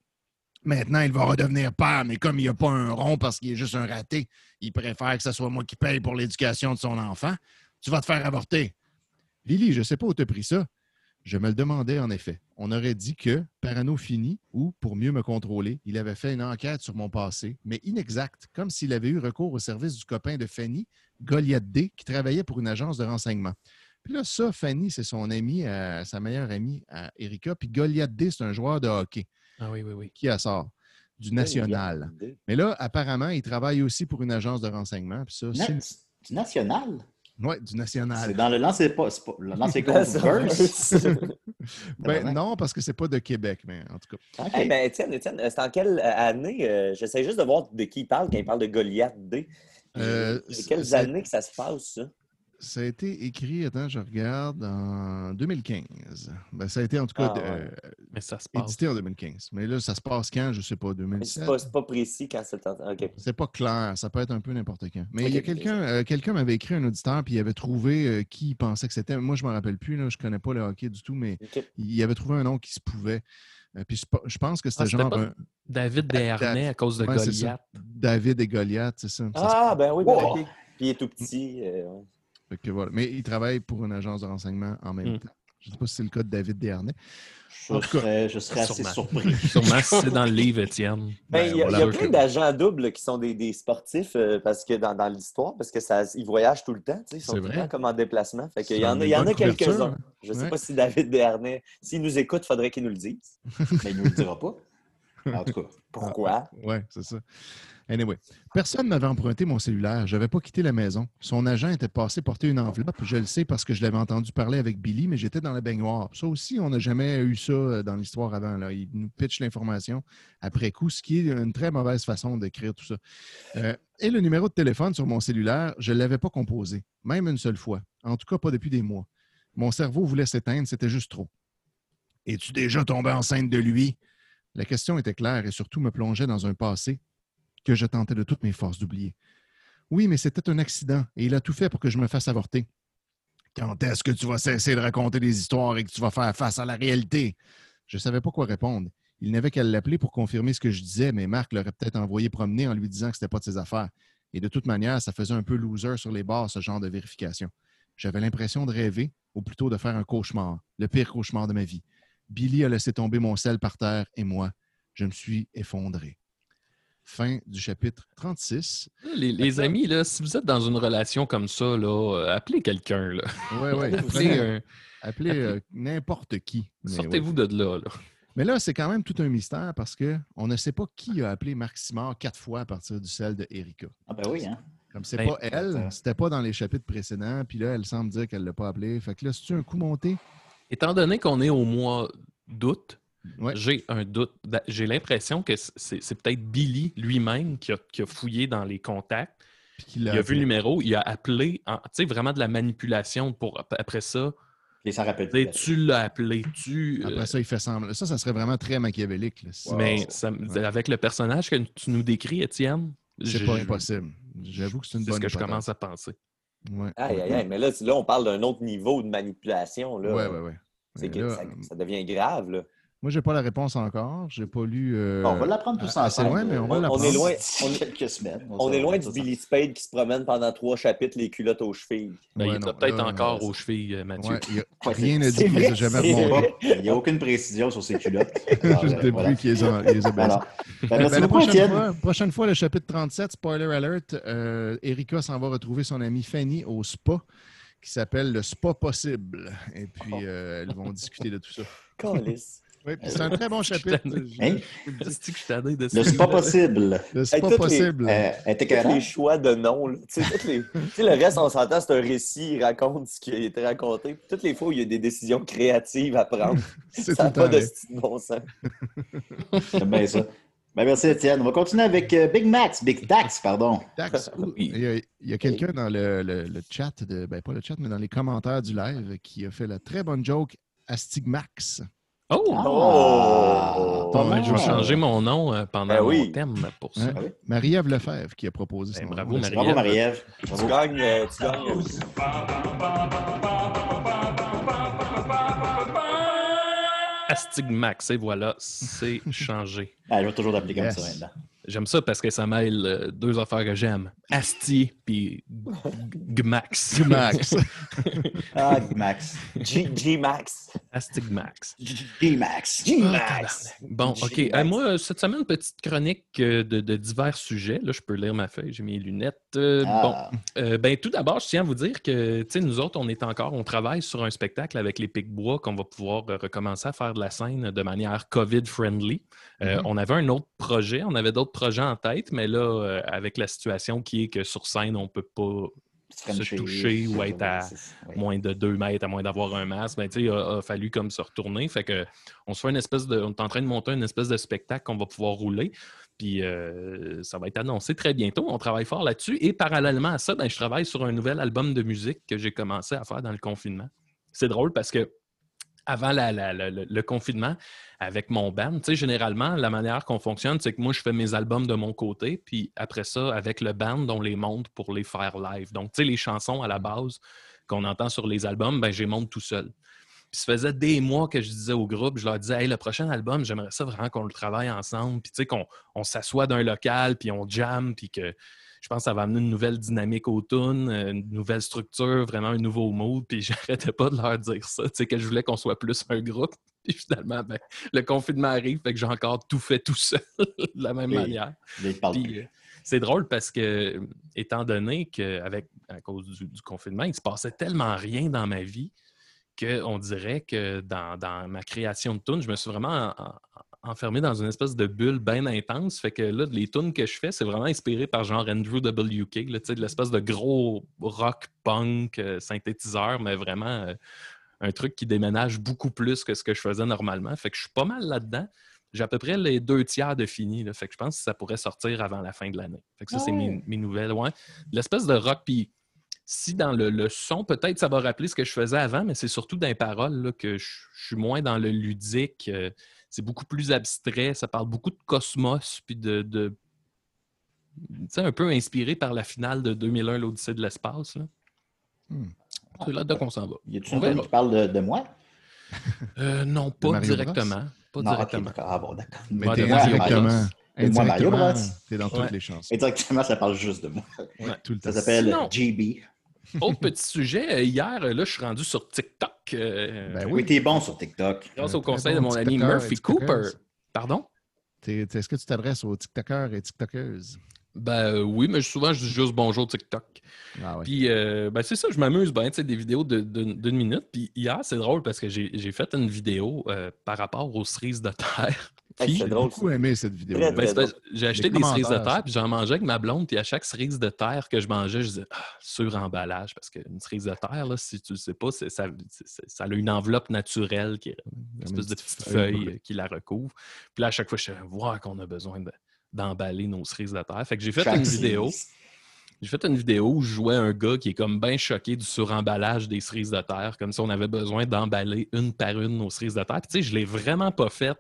Maintenant, il va redevenir père, mais comme il n'y a pas un rond parce qu'il est juste un raté, il préfère que ce soit moi qui paye pour l'éducation de son enfant. Tu vas te faire avorter. Lily, je ne sais pas où tu as pris ça. Je me le demandais en effet. On aurait dit que, parano fini, ou pour mieux me contrôler, il avait fait une enquête sur mon passé, mais inexacte, comme s'il avait eu recours au service du copain de Fanny, Goliath D, qui travaillait pour une agence de renseignement. Puis là, ça, Fanny, c'est son amie, euh, sa meilleure amie, à Erika. Puis Goliath D, c'est un joueur de hockey Ah oui, oui, oui. qui a sort du national. Mais là, apparemment, il travaille aussi pour une agence de renseignement. Puis ça, Na- c'est Du national? Ouais, du national. C'est dans le lancer pas. c'est pas- Le lancer. Ben, non, parce que c'est pas de Québec, mais en tout cas. OK. Hey, ben, Étienne, Étienne, c'est en quelle euh, année? euh, J'essaie juste de voir de qui il parle quand il parle de Goliath D. Euh, C'est quelles années que ça se passe, ça? Ça a été écrit, attends, je regarde, en 2015. Ben, ça a été en tout cas Ah, ouais. euh, Mais ça se passe. édité en 2015. Mais là, ça se passe quand? Je ne sais pas, C'est 2017. pas, c'est pas précis quand c'est. en- OK. C'est pas clair, ça peut être un peu n'importe quand. Mais il y a quelqu'un euh, quelqu'un m'avait écrit un auditeur puis il avait trouvé euh, qui il pensait que c'était. Moi, je ne me rappelle plus, là, je ne connais pas le hockey du tout, mais il avait trouvé un nom qui se pouvait. Euh, puis je pense que c'était Ah, c'était genre pas un- David Desharnais à cause de Ouais, c'est. Goliath. David et Goliath, c'est ça. Ah, ben oui, ben. Puis il est tout petit. euh, que voilà. Mais il travaille pour une agence de renseignement en même Hmm. temps. Je ne sais pas si c'est le cas de David Desharnais. Je En tout cas, serais, je serais assez sûrement. surpris. Sûrement si c'est dans le livre, Étienne. Ben, il y a, voilà. il y a plein d'agents doubles qui sont des, des sportifs euh, parce que dans, dans l'histoire, parce que ça, ils voyagent tout le temps, tu sais, ils sont tout le temps comme en déplacement. Fait il y en a, il y en bonne a quelques-uns. Je ne sais Ouais. pas si David Desharnais, s'il nous écoute, il faudrait qu'il nous le dise. Mais il ne nous le dira pas. En tout cas. Pourquoi? Oui, c'est ça. Anyway, personne ne m'avait emprunté mon cellulaire. Je n'avais pas quitté la maison. Son agent était passé porter une enveloppe. Je le sais parce que je l'avais entendu parler avec Billy, mais j'étais dans la baignoire. Ça aussi, on n'a jamais eu ça euh, dans l'histoire avant. Il nous pitch l'information après coup, ce qui est une très mauvaise façon d'écrire tout ça. Euh, et le numéro de téléphone sur mon cellulaire, je ne l'avais pas composé, même une seule fois. En tout cas, pas depuis des mois. Mon cerveau voulait s'éteindre, c'était juste trop. Es-tu déjà tombé enceinte de lui? La question était claire et surtout me plongeait dans un passé que je tentais de toutes mes forces d'oublier. Oui, mais c'était un accident et il a tout fait pour que je me fasse avorter. Quand est-ce que tu vas cesser de raconter des histoires et que tu vas faire face à la réalité? Je ne savais pas quoi répondre. Il n'avait qu'à l'appeler pour confirmer ce que je disais, mais Marc l'aurait peut-être envoyé promener en lui disant que ce n'était pas de ses affaires. Et de toute manière, ça faisait un peu loser sur les bords, ce genre de vérification. J'avais l'impression de rêver, ou plutôt de faire un cauchemar, le pire cauchemar de ma vie. Billy a laissé tomber mon sel par terre et moi, je me suis effondré. Fin du chapitre 36. Les, les amis, là, si vous êtes dans une relation comme ça, là, euh, appelez quelqu'un. là. Oui, oui. Appelez un- Appelez euh, n'importe qui. Sortez-vous de là. là. Mais là, c'est quand même tout un mystère parce qu'on ne sait pas qui a appelé Marc Simard quatre fois à partir du sel de Erika. Ah ben oui, hein? Comme c'est Ben, pas elle, c'était pas dans les chapitres précédents, puis là, elle semble dire qu'elle ne l'a pas appelé. Fait que là, c'est-tu un coup monté? Étant donné qu'on est au mois d'août, Ouais. j'ai un doute. Ben, J'ai l'impression que c'est c'est peut-être Billy lui-même qui a, qui a fouillé dans les contacts. Puis qu'il Il a vu le numéro, il a appelé, tu sais, vraiment de la manipulation pour ap- après ça. Et ça rappelle tu l'as appelé, tu. euh, Après ça, il fait semblant. Ça, ça serait vraiment très machiavélique. là. Si- Mais ça me- Ouais. avec le personnage que tu nous décris, Étienne, C'est pas impossible. J'avoue que c'est une C'est bonne ce que je commence à penser. Ouais. Aïe, aïe, aïe. Mais là, là, on parle d'un autre niveau de manipulation. Là. Ouais, ouais, ouais. C'est que là, ça, ça devient grave. Là. Moi, j'ai pas la réponse encore. J'ai pas lu. euh, Bon, on va l'apprendre tous assez ensemble. loin, mais on va On- est loin. On- quelques semaines. On est loin du Billy Spade qui se promène pendant trois chapitres, les culottes aux chevilles. Ben, Ouais, il est peut-être encore euh, aux chevilles, euh, Mathieu. Ouais, il y a- Ouais, rien n'a dit qu'il les a jamais remontés. Il n'y a aucune précision sur ses culottes. Alors, Juste euh, depuis voilà. qu'il les a, les ben, Ben, la prochaine fois, prochaine fois, le chapitre 37, spoiler alert, euh, Erika s'en va retrouver son amie Fanny au spa qui s'appelle le Spa Possible. Et puis, euh, elles vont discuter de tout ça. Calice. Oui, puis c'est un très bon chapitre. Hein? le. C'est de Le ça. c'est pas possible. Le toutes les- Possible. Euh, elle était Tous les cohérente. choix de noms. le reste, on s'entend, c'est un récit, il raconte ce qui a été raconté. Puis Toutes les fois où il y a des décisions créatives à prendre, C'est ça n'a tout le pas de bon sens. J'aime bien ça. Ben, merci, Étienne. On va continuer avec euh, Big Max, Big Dax, pardon. Dax. Il y a, il y a quelqu'un dans le, le- le chat, de, ben pas le chat, mais dans les commentaires du live qui a fait la très bonne joke Astigmax. Oh! Oh! pas Ben, mal. je vais changer mon nom euh, pendant Ben mon oui. thème pour ça. Hein? Ah? Marie-Ève Lefebvre qui a proposé Ben, bravo, nom. Marie- Bravo, Marie-Ève. Tu gagnes, euh, tu gagnes. Astigmax, et voilà, c'est changé. Ah, je vais toujours t'appeler comme Yes. ça maintenant. J'aime ça parce que ça mêle euh, deux affaires que j'aime. Asti puis Gmax. Max. Ah, Max. G- G-Max. Astigmax. G-Max. G-Max. Bon, OK. G-Max. Euh, moi, cette semaine, petite chronique euh, de, de divers sujets. Là, je peux lire ma feuille, j'ai mes lunettes. Euh, Bon, Ah, Euh, ben, tout d'abord, je tiens à vous dire que, tu sais, nous autres, on est encore, on travaille sur un spectacle avec les Pic-Bois qu'on va pouvoir recommencer à faire de la scène de manière COVID-friendly. Mhm. On avait un autre projet, on avait d'autres projets en tête, mais là, avec la situation qui est que sur scène, on ne peut pas se toucher ou être à oui. moins de deux mètres, à moins d'avoir un masque, ben, il a, a fallu comme se retourner. Fait que on se fait une espèce de. On est en train de monter une espèce de spectacle qu'on va pouvoir rouler. Puis euh, ça va être annoncé très bientôt. On travaille fort là-dessus. Et parallèlement à ça, ben, je travaille sur un nouvel album de musique que j'ai commencé à faire dans le confinement. C'est drôle parce que avant le, confinement, avec mon band, tu généralement, la manière qu'on fonctionne, c'est que moi, je fais mes albums de mon côté, puis après ça, avec le band, on les monte pour les faire live. Donc, tu sais, les chansons à la base qu'on entend sur les albums, ben, je les monte tout seul. Puis ça faisait des mois que je disais au groupe, je leur disais, hey, le prochain album, j'aimerais ça vraiment qu'on le travaille ensemble, puis qu'on on s'assoit d'un local, puis on jam, puis que je pense que ça va amener une nouvelle dynamique au tune, euh, une nouvelle structure, vraiment un nouveau mood, puis j'arrêtais pas de leur dire ça, tu sais, que je voulais qu'on soit plus un groupe. Puis finalement, ben, le confinement arrive, fait que j'ai encore tout fait tout seul, de la même Oui. manière. Euh, c'est drôle parce que, étant donné qu'avec à cause du, du confinement, il se passait tellement rien dans ma vie qu'on dirait que dans, dans ma création de tunes, je me suis vraiment en- en- enfermé dans une espèce de bulle bien intense. Fait que là, les tunes que je fais, c'est vraiment inspiré par genre Andrew WK, là, de l'espèce de gros rock punk euh, synthétiseur, mais vraiment euh, un truc qui déménage beaucoup plus que ce que je faisais normalement. Fait que je suis pas mal là-dedans. J'ai à peu près les deux tiers de fini. Là. Fait que je pense que ça pourrait sortir avant la fin de l'année. Fait que ça, Ah c'est mes, nouvelles. Ouais. L'espèce de rock, puis si dans le, le son, peut-être ça va rappeler ce que je faisais avant, mais c'est surtout dans les paroles là, que je, je suis moins dans le ludique. euh, c'est beaucoup plus abstrait. Ça parle beaucoup de cosmos, puis de. de tu sais, un peu inspiré par la finale de 2001, l'Odyssée de l'espace. là. Hmm. C'est là-dedans qu'on s'en va. Y a-tu On une qui parle de, de moi? Euh, non, pas directement. Pas Non, directement. Ah bon, d'accord. Mais Ouais, t'es de moi, indirectement. Mario- de moi, Mario Bros. T'es dans toutes Ouais. les chansons. Indirectement, ça parle juste de moi. Tout le temps. Ça s'appelle Sinon- GB. Autre petit sujet, euh, hier, euh, là, je suis rendu sur TikTok. euh, Ben Oui, oui. t'es bon sur TikTok. Grâce au conseil bon de mon ami Murphy. Cooper. Pardon? Est-ce que tu t'adresses aux TikTokers et TikTokeuses? Ben oui, mais souvent, je dis juste bonjour TikTok. Ah ouais. Puis, euh, ben, c'est ça, je m'amuse bien, tu sais, des vidéos de- de- d'une minute. Puis hier, c'est drôle parce que j'ai j'ai fait une vidéo euh, par rapport aux cerises de terre. Puis, c'est J'ai drôle. beaucoup aimé cette vidéo. Ben, j'ai acheté des cerises de terre, puis j'en mangeais avec ma blonde. Puis à chaque cerise de terre que je mangeais, je disais, ah, sur-emballage. Parce qu'une cerise de terre, là, si tu le sais pas, ça, ça a une enveloppe naturelle, qui est une espèce de petite feuille qui la recouvre. Puis là, à chaque fois, je suis voir qu'on a besoin de- d'emballer nos cerises de terre. Fait que j'ai fait Chaque une vidéo. J'ai fait une vidéo où je jouais un gars qui est comme bien choqué du suremballage des cerises de terre, comme si on avait besoin d'emballer une par une nos cerises de terre. Puis, tu sais, je l'ai vraiment pas fait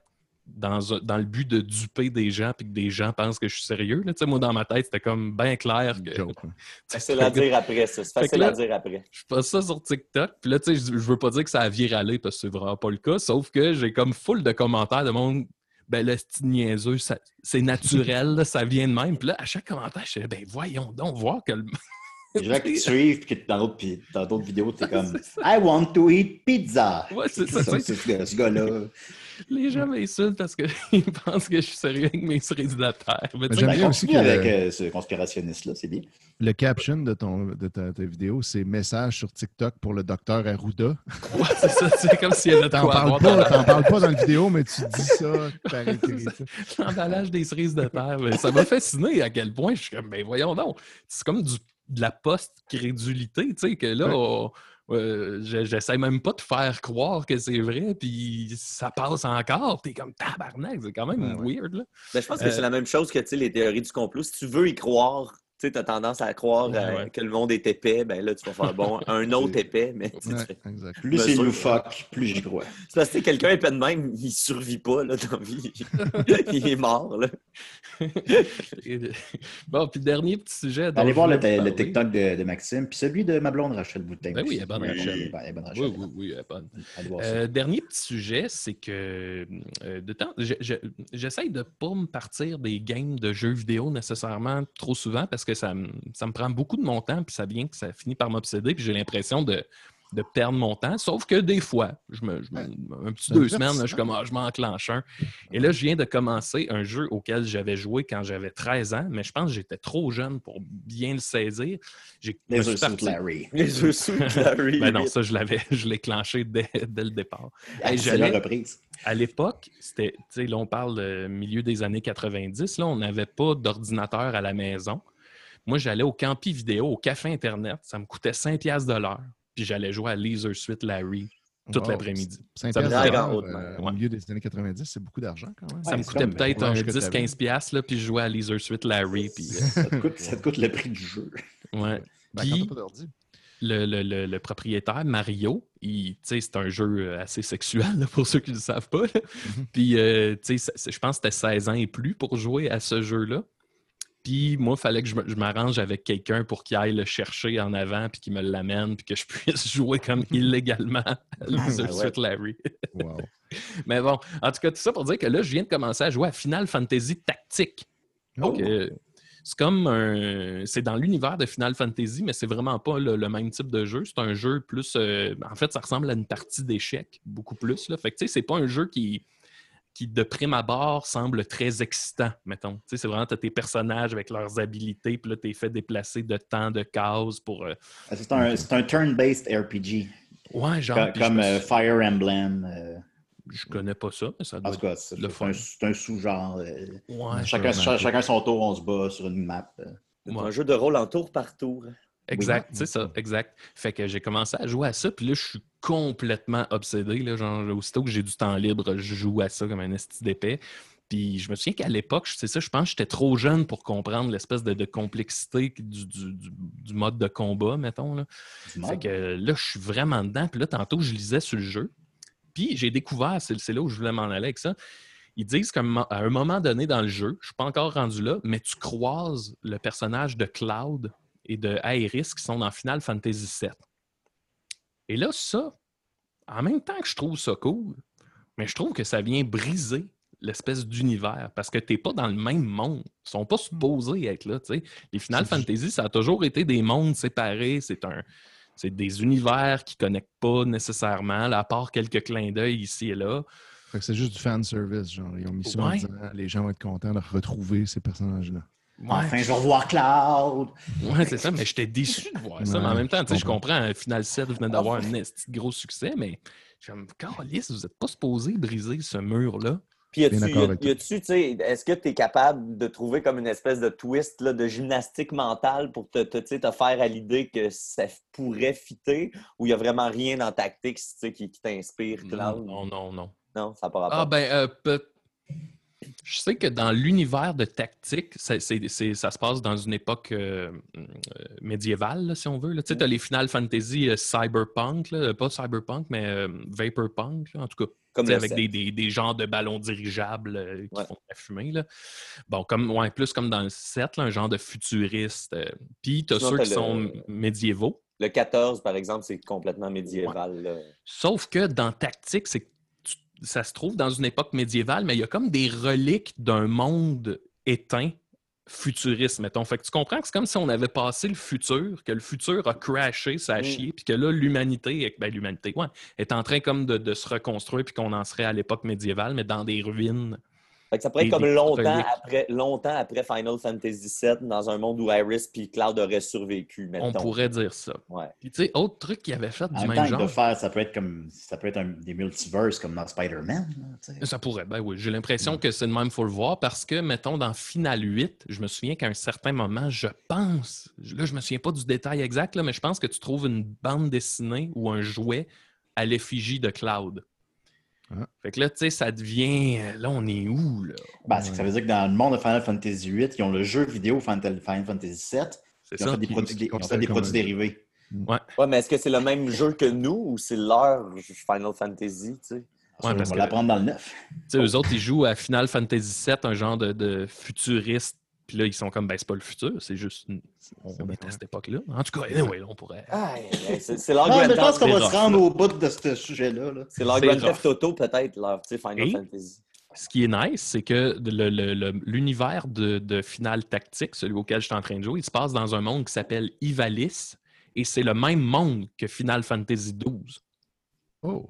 dans, dans le but de duper des gens puis que des gens pensent que je suis sérieux. là. Tu sais, moi, dans ma tête, c'était comme bien clair que hein. c'est Facile à dire après, ça. C'est que facile là- à dire après. je fais ça sur TikTok. Puis là, tu sais, je, je veux pas dire que ça a viralé parce que c'est vraiment pas le cas. Sauf que j'ai comme full de commentaires de monde. Ben, le style niaiseux, ça- c'est naturel, là, ça vient de même. Puis là, à chaque commentaire, je fais, ben, voyons donc, voir que le. Les gens qui te suivent, puis que dans d'autres pi- dans d'autres vidéos, t'es comme C'est I want to eat pizza. Ouais, c'est ça, C'est c'est- ce ce gars-là. Les gens m'insultent parce qu'ils pensent que je suis sérieux avec mes cerises de terre. Mais j'aime Ben, bien aussi que- avec euh, ce conspirationniste-là, c'est bien. Le caption de, ton, de ta, ta vidéo, c'est message sur TikTok pour le docteur Arruda. ouais, c'est ça, c'est comme s'il y avait de T'en quoi parles pas, dans t'en parles pas dans la vidéo, mais tu dis ça par écrit. ça. l'emballage des cerises de terre. Mais ça m'a fasciné à quel point je suis comme, ben voyons donc, c'est comme du, de la post-crédulité, tu sais, que là, Ouais. on- euh, je- j'essaie même pas de faire croire que c'est vrai, puis ça passe encore. T'es comme tabarnak, c'est quand même Ouais, weird, là. Ben, je pense que Euh, c'est la même chose que les théories du complot. Si tu veux y croire, tu as tendance à croire Ouais, euh, ouais. que le monde est épais, ben là, tu vas faire bon, un autre épais, mais tu sais, Ouais, tu fais- exact. Plus c'est loufoque, plus j'y crois. c'est parce que quelqu'un épais de même, il survit pas là, dans la vie. il est mort. Là. Bon, puis dernier petit sujet. Allez je voir le, le. TikTok de, de Maxime, puis celui de ma blonde Rachel Boutin. Ben oui, elle est bonne, Oui, Rachel. bonne, elle est bonne, Rachel. Oui, oui, oui, elle est bonne. Allez voir ça. Euh, dernier petit sujet, c'est que euh, de temps, je- je- j'essaye de ne pas me partir des games de jeux vidéo nécessairement trop souvent parce que ça, me- ça me prend beaucoup de mon temps, puis ça vient que ça finit par m'obséder, puis j'ai l'impression de, de perdre mon temps. Sauf que des fois, je me, je me- un petit deux semaines, là, je, ah, je m'enclenche un. Et là, je viens de commencer un jeu auquel j'avais joué quand j'avais 13 ans, mais je pense que j'étais trop jeune pour bien le saisir. Les œufs sous parti- Larry. Les œufs sous Larry. Ben non, ça, je l'avais, je l'ai clenché dès, dès le départ. C'est la reprise. à l'époque, c'était, tu sais, là, on parle de milieu des années 90, là, on n'avait pas d'ordinateur à la maison. Moi, j'allais au Campi Vidéo, au café Internet, ça me coûtait 5 piastres de l'heure, puis j'allais jouer à Laser Suite Larry toute Wow. l'après-midi. Ça me euh, ouais. Au milieu des années 90, c'est beaucoup d'argent quand même. Ça Ouais, me coûtait peut-être ouais, un je que 10-15 piastres, là, puis je jouais à Laser Suite Larry, puis... euh, Ça te, coûte, ça te coûte le prix du jeu. ouais. Ben, Puis- quand t'as pas d'ordi. le, le- le- le propriétaire, Mario, il- tu sais, c'est un jeu euh, assez sexuel là, pour ceux qui ne le savent pas. là. Puis, euh, tu sais, c'est- je pense que c'était 16 ans et plus pour jouer à ce jeu-là. Puis, moi, il fallait que je m'arrange avec quelqu'un pour qu'il aille le chercher en avant, puis qu'il me l'amène, puis que je puisse jouer comme illégalement à Loser Ah ouais. Suite Larry. Wow. Mais bon, en tout cas, tout ça pour dire que là, je viens de commencer à jouer à Final Fantasy Tactique. Oh. Donc, euh, c'est comme un. C'est dans l'univers de Final Fantasy, mais c'est vraiment pas le, le même type de jeu. C'est un jeu plus. euh, en fait, ça ressemble à une partie d'échecs, beaucoup plus. Là. Fait que, tu sais, c'est pas un jeu qui, qui, de prime abord, semble très excitant, mettons. Tu sais, c'est vraiment, t'as tes personnages avec leurs habilités, puis là, t'es fait déplacer de temps de cases pour. euh, Ah, C'est un, c'est un turn-based RPG. Ouais, genre. Comme me euh, Fire Emblem. euh, Je connais pas ça, mais ça en doit tout cas, c'est le c'est fun. un, c'est un sous-genre. euh, Ouais, chacun, chacun son tour, on se bat sur une map. euh. C'est Ouais. un jeu de rôle en tour par tour. Exact, Oui. c'est ça, exact. Fait que j'ai commencé à jouer à ça, puis là, je suis complètement obsédé. Là, genre, aussitôt que j'ai du temps libre, je joue à ça comme un esti d'épais. Puis je me souviens qu'à l'époque, c'est ça, je pense que j'étais trop jeune pour comprendre l'espèce de, de complexité du, du- du- du mode de combat, mettons. Là. Fait que là, je suis vraiment dedans. Puis là, tantôt, je lisais sur le jeu. Puis j'ai découvert, c'est là où je voulais m'en aller avec ça. Ils disent qu'à un moment donné dans le jeu, je ne suis pas encore rendu là, mais tu croises le personnage de Cloud et de Aeris qui sont dans Final Fantasy VII. Et là, ça, en même temps que je trouve ça cool, mais je trouve que ça vient briser l'espèce d'univers parce que tu n'es pas dans le même monde. Ils sont pas supposés être là. tu sais. Les Final Fantasy, ça a toujours été des mondes séparés. C'est un. C'est des univers qui ne connectent pas nécessairement, là, à part quelques clins d'œil ici et là. C'est juste du fan service, genre. Ils ont mis ça en Ouais. disant les gens vont être contents de retrouver ces personnages-là. Ouais. Enfin, je vais revoir Cloud. Ouais, c'est ça, mais j'étais déçu de voir ça. Ouais, mais en même temps, tu sais, je comprends, un Final 7 venait d'avoir un esti de gros succès, mais je me Calice, vous n'êtes pas supposé briser ce mur-là. Puis, y tu sais, est-ce que tu es capable de trouver comme une espèce de twist là, de gymnastique mentale pour te, te, te faire à l'idée que ça pourrait fitter ou il n'y a vraiment rien dans Tactics tu sais, qui, qui t'inspire, Cloud? Non, non, non. Non, ça n'a pas rapport. Ah, ben, euh, je sais que dans l'univers de tactique, ça, se passe dans une époque euh, euh, médiévale, là, si on veut. Tu sais, tu as les Final Fantasy euh, Cyberpunk, là, pas Cyberpunk, mais euh, Vaporpunk, là, en tout cas. Comme avec des, des- des genres de ballons dirigeables qui Ouais. font de la fumée. Là. Bon, comme, ouais, plus comme dans le 7, là, un genre de futuriste. Puis, tu as Sinon, ceux qui le- sont médiévaux. Le 14, par exemple, c'est complètement médiéval. Sauf que dans Tactique, c'est ça se trouve dans une époque médiévale, mais il y a comme des reliques d'un monde éteint futuriste, mettons. Fait que tu comprends que c'est comme si on avait passé le futur, que le futur a crashé, ça a Mm. chié, puis que là, l'humanité, est- ben, l'humanité, ouais, est en train comme de, de se reconstruire, puis qu'on en serait à l'époque médiévale, mais dans des ruines. Fait que ça pourrait être comme longtemps après, longtemps après Final Fantasy VII, dans un monde où Iris puis Cloud auraient survécu, On pourrait dire ça. Ouais. Puis tu sais, autre truc qu'il avait fait En du même même temps, genre. de faire, ça peut être comme ça peut être un- des multiverses comme dans Spider-Man. Ça pourrait, ben oui. J'ai l'impression Mm. que c'est de même, il faut le voir, parce que, mettons, dans Final 8, je me souviens qu'à un certain moment, je pense, là, je me souviens pas du détail exact, là, mais je pense que tu trouves une bande dessinée ou un jouet à l'effigie de Cloud. Fait que là, tu sais, ça devient. Là, on est où, là? Ben, c'est que ça veut dire que dans le monde de Final Fantasy VIII, ils ont le jeu vidéo Final Final Fantasy VII. C'est Ils ont ça. fait des produits, ont fait des produits dérivés. Ouais, mais est-ce que c'est le même jeu que nous ou c'est leur Final Fantasy, tu sais? Ouais, on parce va que- l'apprendre dans le neuf. Tu sais, eux autres, ils jouent à Final Fantasy VII, un genre de, de futuriste. Puis là, ils sont comme, ben, c'est pas le futur, c'est juste. On, est à cette époque-là. En tout cas, anyway, on pourrait. Aïe, c'est Ah, mais je pense qu'on va rough, se rendre au bout de ce sujet-là. là. c'est c'est Grand rough. Theft Auto, peut-être, sais, Final Et- Fantasy. Ce qui est nice, c'est que le- le- le- l'univers de, de Final Tactique, celui auquel je suis en train de jouer, il se passe dans un monde qui s'appelle Ivalice et c'est le même monde que Final Fantasy XII. Oh!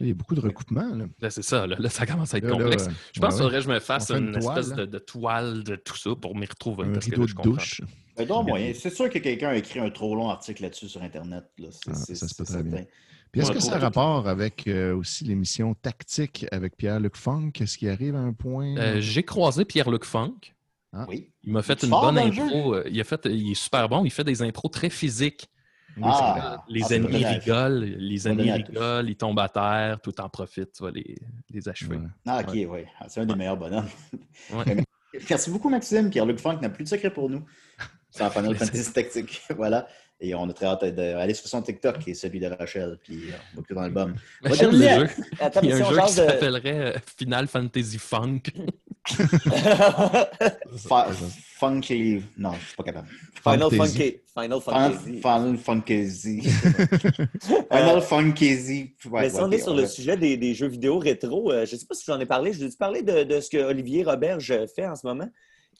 Là, il y a beaucoup de recoupements. Là. Là, c'est ça, là, Là, ça commence à être Là, là, complexe. je pense ouais, qu'il faudrait que je me fasse une, une toile, espèce de, de toile de tout ça pour m'y retrouver. Un parce rideau de douche. Ben, donc, moyen. C'est sûr que quelqu'un a écrit un trop long article là-dessus sur Internet. Ah, ça se peut très bien. Puis est-ce que ça a tout- rapport avec euh, aussi l'émission Tactique avec Pierre-Luc Funk? Est-ce qu'il arrive à un point? Euh, J'ai croisé Pierre-Luc Funk. Oui. Il m'a fait une bonne intro. euh, Il, a fait, il est super bon. Il fait des impros très physiques. Ah, les ah, c'est ennemis rigolent, les ennemis rigolent, ils tombent à terre, tout en profite, tu vas les, les achever. Ouais. Ah, ok, oui. c'est un des meilleurs bonhommes. Ouais. Merci beaucoup, Maxime. Pierre-Luc Funk n'a plus de secret pour nous. C'est en Final Fantasy Tactique. voilà. Et on a très hâte d'aller sur son TikTok, qui est celui de Rachel. Puis euh, on va écouter dans l'album. Jeu. Attends, Il y a si un jeu qui de... s'appellerait euh, Final Fantasy Funk. Funky. Non, je suis pas capable. Final Fantasy. Funky. Final Final Fantasy. Final Fantasy. Final. Ouais, Mais si on est sur le sujet des, des jeux vidéo rétro, euh, je ne sais pas si j'en ai parlé. Je ai parlé de, de ce que Olivier Roberge fait en ce moment.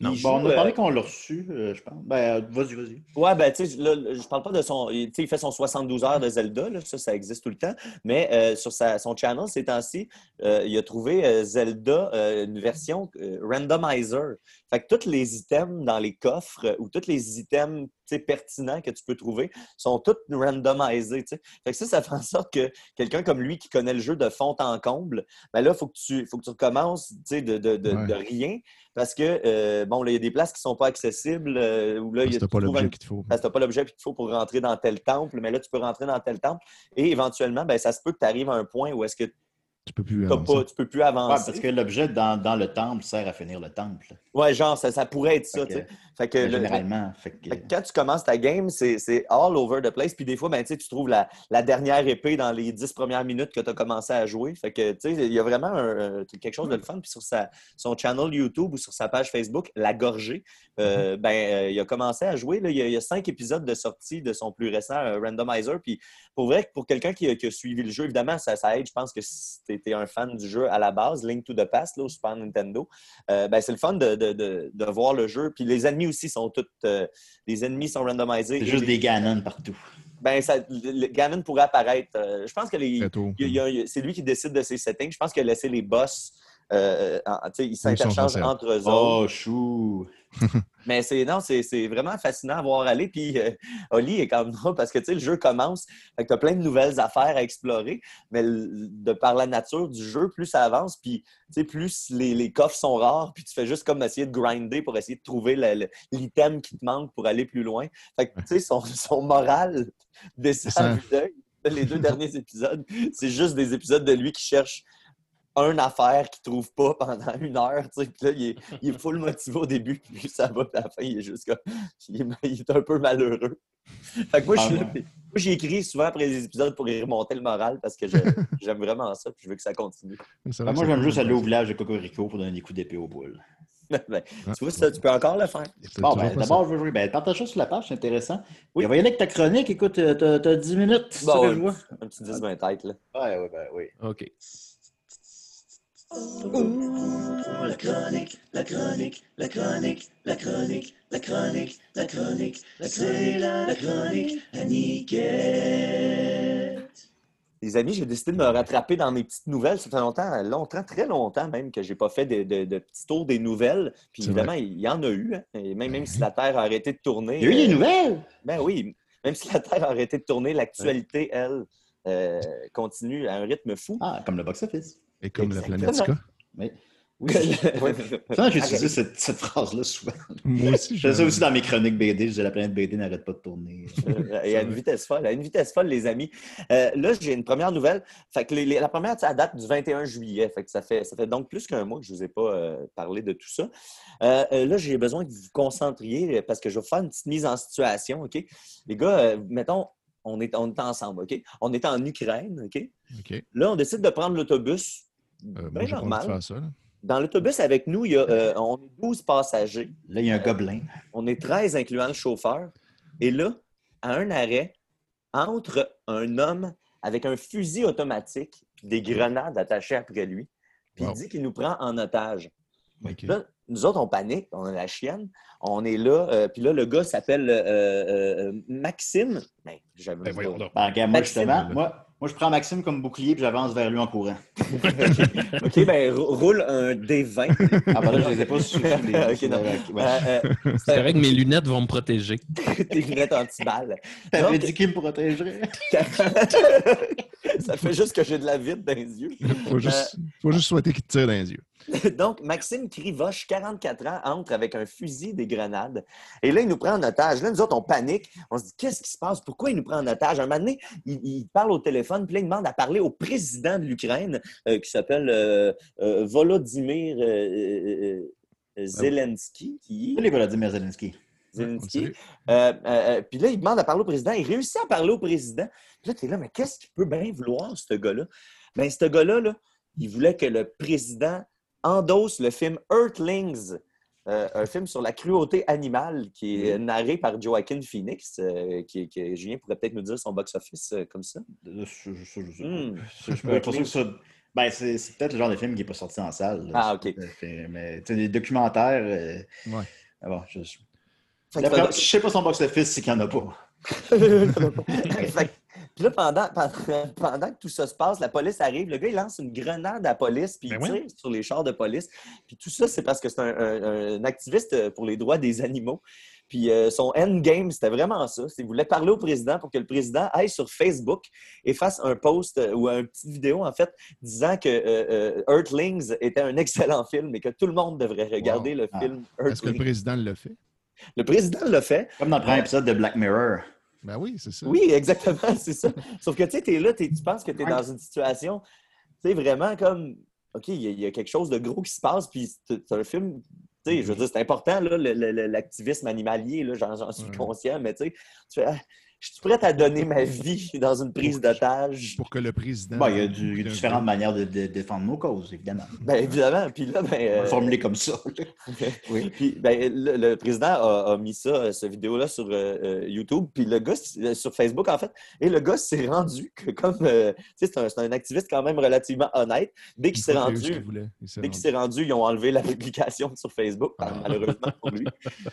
Non. Il Bon, on a euh, parlé qu'on l'a reçu, euh, je pense. Ben, euh, vas-y, vas-y. Ouais, ben, tu sais, je parle pas de son. Il, tu sais, il fait son 72 heures de Zelda, là, ça, ça existe tout le temps. Mais euh, sur sa- son channel, ces temps-ci, euh, il a trouvé euh, Zelda, euh, une version euh, randomizer. Fait que tous les items dans les coffres ou tous les items pertinents que tu peux trouver sont tous randomisés. Fait que ça, ça fait en sorte que quelqu'un comme lui qui connaît le jeu de fond en comble, ben là, il faut, que tu- faut que tu recommences tu sais, de, de, de, Ouais. de rien. Parce que, euh, bon, là, il y a des places qui ne sont pas accessibles. euh, où là, Parce que pas l'objet qu'il te faut. parce que tu n'as pas l'objet qu'il te faut pour rentrer dans tel temple, mais là, tu peux rentrer dans tel temple. Et éventuellement, ben, ça se peut que tu arrives à un point où est-ce que Tu peux plus avancer. pas, tu peux plus Ouais, avancer. parce que l'objet dans, dans le temple sert à finir le temple. Ouais, genre, ça, ça pourrait être ça, Fait que- sais. Fait que le- généralement. Fait que- Fait que quand tu commences ta game, c'est c'est all over the place. Puis des fois, ben, tu sais, tu trouves la, la dernière épée dans les dix premières minutes que tu as commencé à jouer. Fait que, tu sais, il y a vraiment un- un- quelque chose de le fun. Puis sur sa, son channel YouTube ou sur sa page Facebook, La Gorgée, euh, ben, euh, il a commencé à jouer. là. Il, y a, il y a cinq épisodes de sortie de son plus récent euh, Randomizer. Puis pour vrai, que pour quelqu'un qui, a- qui a suivi le jeu, évidemment, ça, ça aide. Je pense que si étais un fan du jeu à la base, Link to the Past, là, au Super Nintendo, euh, ben, c'est le fun de, de- de- de voir le jeu. Puis les ennemis aussi sont tous. euh, les ennemis sont randomisés. Juste les- des Ganon partout. Ben, ça, le, Ganon pourrait apparaître. euh, je pense que c'est lui qui décide de ses settings. Je pense qu'il a laissé les boss. euh, en- tu sais, ils s'interchangent entre eux autres. Oh, chou! Mais c'est non, c'est vraiment fascinant à voir aller. Puis euh, Oli est comme drôle parce que tu sais, le jeu commence, fait que tu as plein de nouvelles affaires à explorer. Mais le- de par la nature du jeu, plus ça avance, puis tu sais, plus les, les coffres sont rares, puis tu fais juste comme essayer de grinder pour essayer de trouver l'item qui te manque pour aller plus loin. Fait que tu sais, son, son moral descend. Les deux derniers épisodes, c'est juste des épisodes de lui qui cherche une affaire qu'il trouve pas pendant une heure. tu sais. Puis là, il est, il est full motivé au début, puis ça va, puis à la fin, il est juste comme. Il est, il est un peu malheureux. Fait que moi, je suis Ah, ouais. moi, j'ai écrit souvent après les épisodes pour y remonter le moral parce que je- j'aime vraiment ça, puis je veux que ça continue. Ben, moi, j'aime juste aller au village de Cocorico pour donner des coups d'épée aux boules. Ben, tu vois, ça, tu peux encore le faire. Bon, ben, d'abord, je veux jouer. Ben, partage ça sur la page, c'est intéressant. Oui. On va y aller avec ta chronique. Écoute, euh, t'as t'as 10 minutes, Bon, ça que ouais. je vois? Un petit 10 20 tête, là. Ouais, ouais, ben oui. OK. La chronique, la chronique, la chronique, la chronique, la chronique, la chronique, c'est la, la chronique à Niquette. Les amis, j'ai décidé de me rattraper dans mes petites nouvelles. Ça fait longtemps, longtemps, très longtemps même, que j'ai pas fait de, de- de petits tours des nouvelles. Puis évidemment, il y en a eu. hein. Et même, même si la Terre a arrêté de tourner. Il y a eu euh, des nouvelles! Ben oui, même si la Terre a arrêté de tourner, l'actualité, elle, euh, continue à un rythme fou. Ah, comme le box-office. Et comme la planète. Mais, oui. Ça, j'ai utilisé cette, cette phrase-là souvent. Moi aussi, Je fais ça aussi dans mes chroniques BD. Je disais la planète BD n'arrête pas de tourner. Euh, Et à une vitesse folle, à une vitesse folle, les amis. Euh, là, j'ai une première nouvelle. Fait que les- les- la première, ça date du 21 juillet. Fait que ça fait, ça fait donc plus qu'un mois que je ne vous ai pas euh, parlé de tout ça. Euh, là, j'ai besoin que vous vous concentriez parce que je vais vous faire une petite mise en situation. OK? Les gars, euh, mettons, on est, on est ensemble. OK? On est en Ukraine. OK? OK. Là, on décide de prendre l'autobus. Euh, Ben moi, j'ai pas envie de normal. faire ça. là. Dans l'autobus avec nous, il y a, euh, on est 12 passagers. Là, il y a un gobelin. On est 13, incluant le chauffeur. Et là, à un arrêt, entre un homme avec un fusil automatique des grenades attachées après lui. Puis Wow. il dit qu'il nous prend en otage. Là, nous autres, on panique, on a la chienne. On est là. euh, puis là, le gars s'appelle euh, euh, euh, Maxime. Ben, j'avais Ben. Ben, regarde, moi, Maxime, justement, là. moi, moi, je prends Maxime comme bouclier puis j'avance vers lui en courant. OK, ben, rou- roule un D20. Ah, ben là, je les ai pas sous les Ok, non. Ouais. Euh, euh, C'est correct, mes lunettes vont me protéger. tes lunettes anti-balles. T'avais dit qu'il me protégerait. Ça fait juste que j'ai de la vide dans les yeux. Faut juste, faut juste souhaiter qu'il te tire dans les yeux. Donc, Maxime Krivoche, 44 ans, entre avec un fusil, des grenades. Et là, il nous prend en otage. Là, nous autres, on panique. On se dit, qu'est-ce qui se passe? Pourquoi il nous prend en otage? Un moment donné, il, il parle au téléphone, puis là, il demande à parler au président de l'Ukraine, euh, qui s'appelle euh, euh, Volodymyr euh, euh, euh, Zelensky. Qui... Salut, Volodymyr Zelensky. Zelensky. Euh, euh, euh, puis là, il demande à parler au président. Il réussit à parler au président. Puis là, tu es là, mais qu'est-ce qu'il peut bien vouloir, ce gars-là? Bien, ce gars-là, là, il voulait que le président endosse le film Earthlings, euh, un film sur la cruauté animale qui est narré par Joaquin Phoenix, euh, qui, qui- Julien pourrait peut-être nous dire son box-office euh, comme ça. Je, je- je-. Hmm. Je. Ben, c'est peut-être le genre de film qui n'est pas sorti en salle. là. Ah, OK. Mais, tu sais, les documentaires. euh, Ouais. ah bon, je, je sais pas son box-office, c'est qu'il n'y en a pas. Puis là, pendant, pendant, pendant que tout ça se passe, la police arrive, le gars, il lance une grenade à la police, puis il Ben tire sur les chars de police. Puis tout ça, c'est parce que c'est un, un- un activiste pour les droits des animaux. Puis euh, son endgame, c'était vraiment ça. Il voulait parler au président pour que le président aille sur Facebook et fasse un post euh, ou une petite vidéo, en fait, disant que euh, euh, Earthlings était un excellent film et que tout le monde devrait regarder le Ah. film Est-ce que le Earthlings. président le fait? Le président l'a fait. Comme dans le premier épisode de Black Mirror. Ben oui, c'est ça. Oui, exactement, c'est ça. Sauf que tu sais, t'es là, tu penses que tu es dans une situation tu sais, vraiment comme, OK, il y, a- il y a quelque chose de gros qui se passe, puis c'est un film, tu sais, je veux dire, c'est important, l'activisme animalier, là, j'en suis Ouais. conscient, mais tu sais, tu fais, ah, je suis prête à donner ma vie dans une prise d'otage. Pour que le président. Bon, il y a, du- il y a différentes manières de, de défendre nos causes, évidemment. Ben, évidemment, puis là, ben... On va euh, le formuler comme ça. Oui. Puis ben, le, le président a, a mis ça, cette vidéo-là sur euh, euh, YouTube, puis le gars, euh, sur Facebook en fait, et le gars s'est rendu que comme, euh, tu sais, c'est un, c'est un activiste quand même relativement honnête. Dès qu'il s'est rendu, il dès qu'il s'est rendu, ils ont enlevé la publication sur Facebook, Ah. malheureusement pour lui.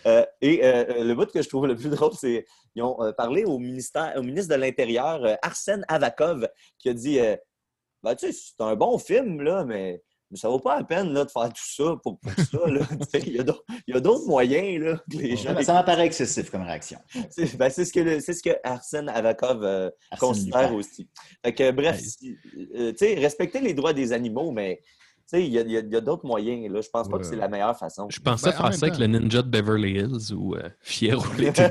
Euh, et euh, le bout que je trouve le plus drôle, c'est ils ont euh, parlé au, ministère, au ministre de l'Intérieur, euh, Arsène Avakov, qui a dit euh, Ben, tu sais, c'est un bon film, là, mais, mais ça vaut pas la peine là, de faire tout ça pour, pour ça. là. Il y a d'autres- il y a d'autres moyens là, que les gens. Ça, ça m'apparaît excessif comme réaction. C'est ben, c'est ce, que le- c'est ce que Arsène Avakov euh, Arsène considère Lupin. aussi. Fait que, bref, si- euh, tu sais, respecter les droits des animaux, mais il y a, il y a- il y a d'autres moyens. Là. Je pense pas que c'est la meilleure façon. Je pensais Ben, en faire ça avec le ninja de Beverly Hills ou euh, Fiero l'été.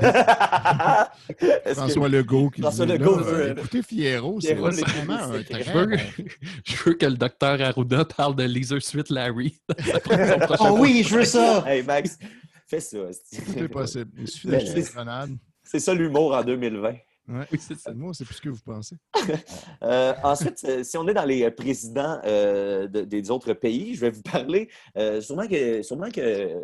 Est-ce que- François Legault qui François dit, Legault là, veut- euh, écoutez Fierro, c'est Fierro, c'est vraiment un c'est- très Je veux, bon- je veux que le docteur Arruda parle de Laser Suite Larry. Oh oui, je veux ça! Hey Max, fais ça. esti. Tout est possible. Il suffit d'acheter c'est-. C'est ça l'humour en 2020. Ouais. C'est ça. Moi, c'est plus ce que vous pensez. Euh, ensuite, euh, si on est dans les euh, présidents euh, de- des autres pays, je vais vous parler. euh, sûrement que, sûrement que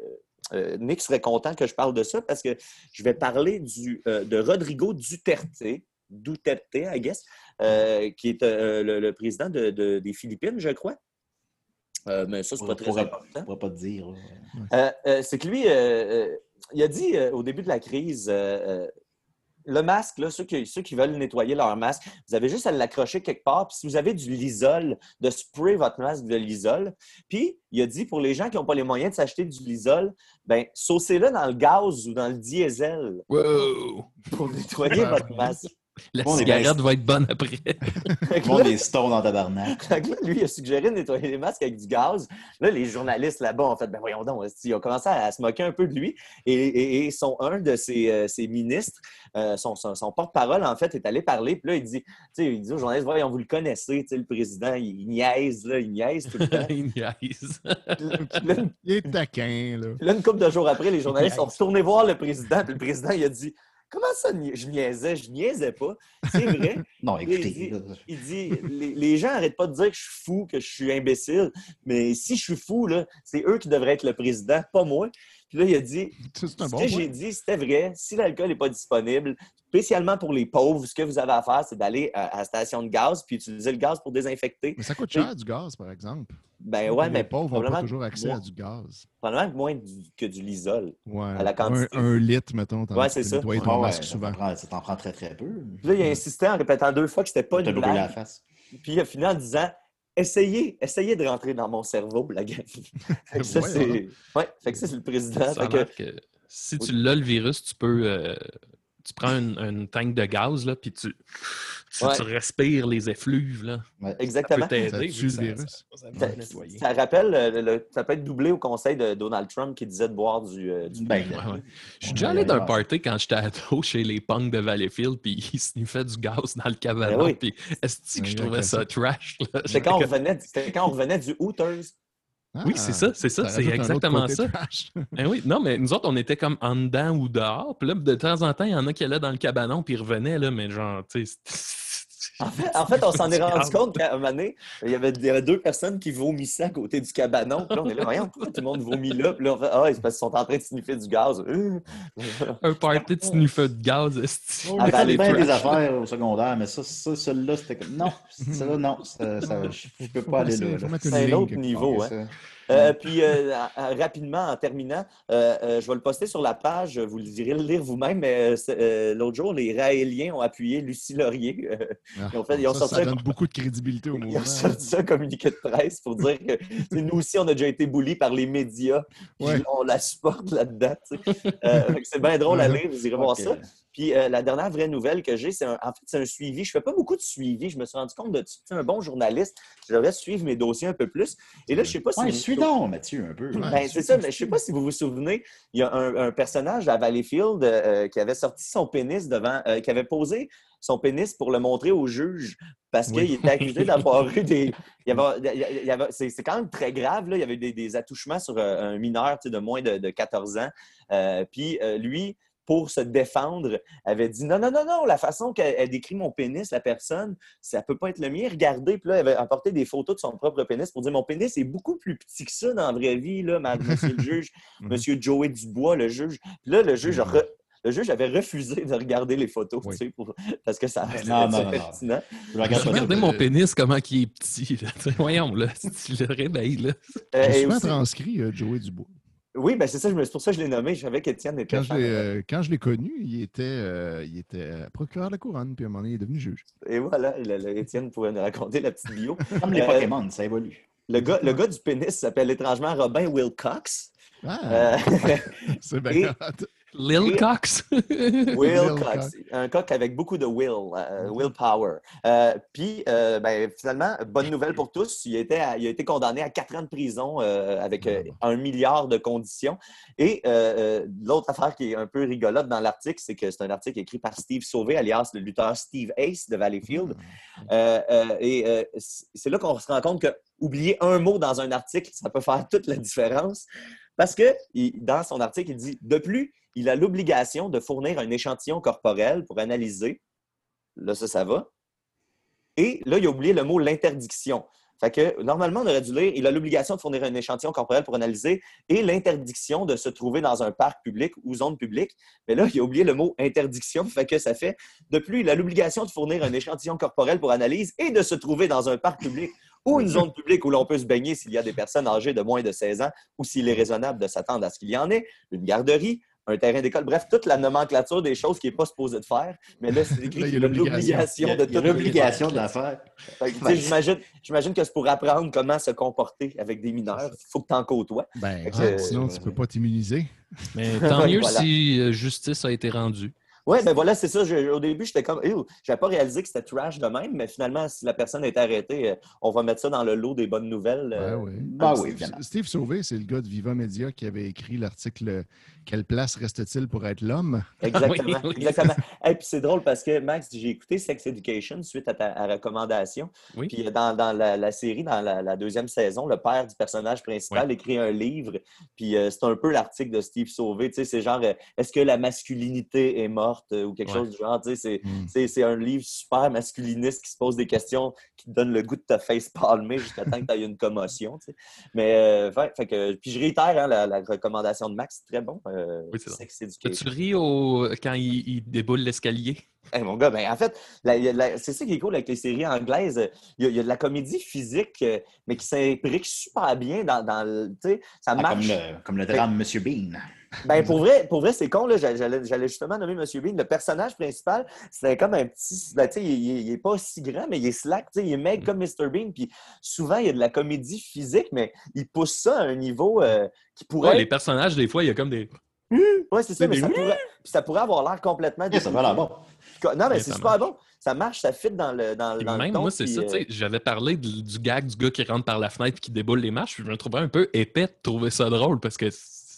euh, Nick serait content que je parle de ça parce que je vais parler du, euh, de Rodrigo Duterte, Duterte, I guess, euh, qui est euh, le, le président de- de- des Philippines, je crois. Euh, mais ça, c'est pas très pourrait, important. on pourrait pas te dire. Euh, euh, c'est que lui, euh, euh, il a dit euh, au début de la crise, euh, euh, le masque, là, ceux, qui, ceux qui veulent nettoyer leur masque, vous avez juste à l'accrocher quelque part. Puis si vous avez du Lysol, de spray votre masque de Lysol. Puis il a dit pour les gens qui n'ont pas les moyens de s'acheter du Lysol, ben saucez-le dans le gaz ou dans le diesel Wow! pour nettoyer votre masque. La Bon, cigarette va être bonne après. Là- des stones en tabarnak. Lui, il a suggéré de nettoyer les masques avec du gaz. Là, les journalistes là-bas ont fait Ben voyons donc, ils ont commencé à, se moquer un peu de lui. Et, et- et son, un de ses, euh, ses ministres, euh, son, son- son porte-parole, en fait, est allé parler. Puis là, il dit, tu sais, il dit aux journalistes Voyons, vous le connaissez, tu sais, le président, il, il niaise, là, il niaise tout le temps. Il niaise. Là, Il est taquin, là. puis là, une couple de jours après, les journalistes sont retournés voir le président. Puis le président, il a dit Comment ça, je niaisais Je niaisais pas. C'est vrai. Non, Il écoutez. dit- Il dit les, les gens n'arrêtent pas de dire que je suis fou, que je suis imbécile, mais si je suis fou, c'est eux qui devraient être le président, pas moi. Puis là, il a dit Ce bon que j'ai dit, c'était vrai. Si l'alcool n'est pas disponible, spécialement pour les pauvres, ce que vous avez à faire, c'est d'aller à, à la station de gaz puis utiliser le gaz pour désinfecter. Mais ça coûte cher, du gaz, par exemple. Ben ouais, les mais pauvres n'ont probablement, pas toujours accès moins, à du gaz. probablement moins du- que du Lysol. Ouais. À la quantité. Un, un litre, mettons. Ouais, c'est ça. Ah ton ouais, masque ça souvent. t'en prend- ça t'en prend très, très peu. Puis là, il a insisté en répétant deux fois que c'était pas une brûlé la blague. face. Puis il a fini en disant Essayez, essayez de rentrer dans mon cerveau, la gang. Fait que ça, Ouais, c'est ouais, fait que ça, c'est le président. Ça a Fait que- l'air que si tu l'as le virus, tu peux. euh, tu prends une, une tank de gaz, là, puis tu, tu, Ouais. tu respires les effluves. Là. Ouais. Ça peut Exactement. Ça t'aider. ça- rappelle, euh, le- le- ça peut être doublé au conseil de Donald Trump qui disait de boire du. euh, du- Ben, Ouais, ouais. Je suis déjà allé d'un party quand j'étais ado chez les punks de Valleyfield, puis ils sniffaient du gaz dans le cabanon. Ben oui. Puis est-ce que Ouais, je trouvais ça trash? là? C'était quand, on revenait, c'était quand on revenait du Hooters. Oui, c'est ça, c'est ça, c'est un autre exactement ça. Ben oui, non, mais nous autres, on était comme en dedans ou dehors. Puis là, de temps en temps, il y en a qui allaient dans le cabanon, puis ils revenaient, là, mais genre, tu sais. En fait, en fait, on s'en est Du rendu compte qu'à un moment donné, il y, avait, il y avait deux personnes qui vomissaient à côté du cabanon. Puis là, on est là, voyons, tout le monde vomit là? Puis là, on fait, ah, c'est parce qu'ils sont en train de sniffer du gaz. Euh. Un party de sniffer de gaz, esti. On Ah, a ben, bien des affaires au secondaire, mais ça, ça celui-là, c'était comme. Non, celui-là, non. ça- ça- je je peux pas aller mettre- là. là. C'est un autre niveau. hein. Euh, puis, euh, rapidement, en terminant, euh, euh, je vais le poster sur la page, vous le direz le lire vous-même, mais euh, l'autre jour, les Raéliens ont appuyé Lucie Laurier. euh, Ah, Ils ont fait- ils ont ça, sorti ça un- donne beaucoup de crédibilité au Ils ont mouvement. sorti un communiqué de presse pour dire que nous aussi, on a déjà été bullis par les médias. Ouais. On la supporte là-dedans. Euh, c'est bien drôle à lire, vous irez voir ça. Puis euh, la dernière vraie nouvelle que j'ai, c'est un- en fait, c'est un suivi. Je fais pas beaucoup de suivi. Je me suis rendu compte de tu sais, un bon journaliste. Je devrais suivre mes dossiers un peu plus. Et là, je sais pas si. Ouais, vous- suis donc, Mathieu, un peu. Ouais. ben, c'est ça, mais je sais pas si vous vous souvenez, il y a un, un personnage à Valleyfield euh, qui avait sorti son pénis devant, euh, qui avait posé son pénis pour le montrer au juge parce Oui. qu'il était accusé d'avoir eu des. il y avait- il c'est quand même très grave. Là. Il y avait des, des attouchements sur euh, un mineur de moins de, de 14 ans. Euh, puis euh, lui, pour se défendre, avait dit non, non, non, non, la façon qu'elle elle décrit mon pénis, la personne, ça peut pas être le mien. Regardez. Puis là, elle avait apporté des photos de son propre pénis pour dire mon pénis est beaucoup plus petit que ça dans la vraie vie, là, ma- monsieur le juge, Mhm. monsieur Joey Dubois, le juge. Puis là, le juge, a Mhm. re- le juge avait refusé de regarder les photos, Oui. tu sais, pour- parce que ça Ben non, non, non, pertinent. Je regarde Regardez mon pénis, comment il est petit. là. Voyons, là, si tu le réveilles, là. Euh, souvent aussi- transcrit euh, Joey Dubois. Oui, ben c'est ça, je me- c'est pour ça que je l'ai nommé. Je savais qu'Étienne était Quand je fan. l'ai euh, quand je l'ai connu, il était, euh, il était euh, procureur de la couronne, puis à un moment donné, il est devenu juge. Et voilà, le- le- Étienne pourrait nous raconter la petite bio. Comme les Pokémon, ça évolue. Le gars, le gars du pénis s'appelle étrangement Robin Wilcox. Ah, Euh, c'est bien Lil Cox? Wilcox, un coq avec beaucoup de will, euh, willpower. Euh, Puis, euh, ben, finalement, bonne nouvelle pour tous, il a été, à- il a été condamné à quatre ans de prison avec euh, un milliard de conditions. Et l'autre affaire qui est un peu rigolote dans l'article, c'est que c'est un article écrit par Steve Sauvé, alias le lutteur Steve Ace de Valleyfield. Euh, et c'est là qu'on se rend compte que oublier un mot dans un article, ça peut faire toute la différence. Parce que dans son article, il dit De plus, il a l'obligation de fournir un échantillon corporel pour analyser. Là, ça, ça va. Et là, il a oublié le mot l'interdiction. Fait que normalement, on aurait dû lire il a l'obligation de fournir un échantillon corporel pour analyser et l'interdiction de se trouver dans un parc public ou zone publique. Mais là, il a oublié le mot interdiction. Fait que ça fait de plus, il a l'obligation de fournir un échantillon corporel pour analyse et de se trouver dans un parc public ou une zone publique où l'on peut se baigner s'il y a des personnes âgées de moins de 16 ans ou s'il est raisonnable de s'attendre à ce qu'il y en ait, une garderie, un terrain d'école, bref, toute la nomenclature des choses qu'il n'est pas supposé de faire. Mais là, c'est écrit y a l'obligation. De il y a tout l'obligation de la faire. J'imagine, que c'est pour apprendre comment se comporter avec des mineurs. Il faut que tu en côtoies. Ben, ah, euh, sinon, tu ne peux pas t'immuniser. Mais tant mieux Voilà. si euh, justice a été rendue. Oui, ben voilà, c'est ça. Je- au début, j'étais comme, je n'avais pas réalisé que c'était trash de même, mais finalement, si la personne est arrêtée, euh, on va mettre ça dans le lot des bonnes nouvelles. Ouais, ouais. Steve- oui. Steve Sauvé, c'est le gars de Viva Media qui avait écrit l'article Quelle place reste-t-il pour être l'homme? Exactement. Oui, oui. exactement. Et puis c'est drôle parce que, Max, j'ai écouté Sex Education suite à ta à recommandation. Oui. Puis euh, dans, dans la, la série, dans la, la deuxième saison, le père du personnage principal écrit un livre. Puis euh, c'est un peu l'article de Steve Sauvé. Tu sais, c'est genre euh, Est-ce que la masculinité est morte ou quelque Ouais. chose du genre. Tu sais, c'est, Mm. c'est, c'est un livre super masculiniste qui se pose des questions qui te donne le goût de te face palmer jusqu'à temps que tu aies une commotion. tu sais. Mais, euh, fait, fait que, puis je réitère hein, la, la recommandation de Max, c'est très bon. Euh, Oui, c'est ça. Tu ris au... quand il, il déboule l'escalier? Hey, mon gars, ben, en fait, c'est ça qui est cool avec les séries anglaises. Il y a, il y a de la comédie physique, euh, mais qui s'imbrique super bien dans, dans le. Tu sais, ça Ah, comme, marche. le, comme le drame Monsieur Bean. Ben, pour vrai, pour vrai c'est con, là. J'allais, justement nommer M. Bean. Le personnage principal, c'est comme un petit. ben, tu sais, il, il- il est pas si grand, mais il est slack. tu sais, Il est Mm. mec comme Mr. Bean. Puis souvent, il y a de la comédie physique, mais il pousse ça à un niveau euh, qui pourrait. Ouais, les personnages, des fois, il y a comme des. Ouais, c'est ça, mais des ça pourrait, puis ça pourrait avoir l'air complètement. Yeah, ça va là bon. Non, mais c'est super marche. bon. Ça marche, ça fit dans le, dans, dans le même ton, moi, c'est ça, euh, tu sais, j'avais parlé de- du gag du gars qui rentre par la fenêtre et qui déboule les marches, puis je me trouvais un peu épais de trouver ça drôle parce que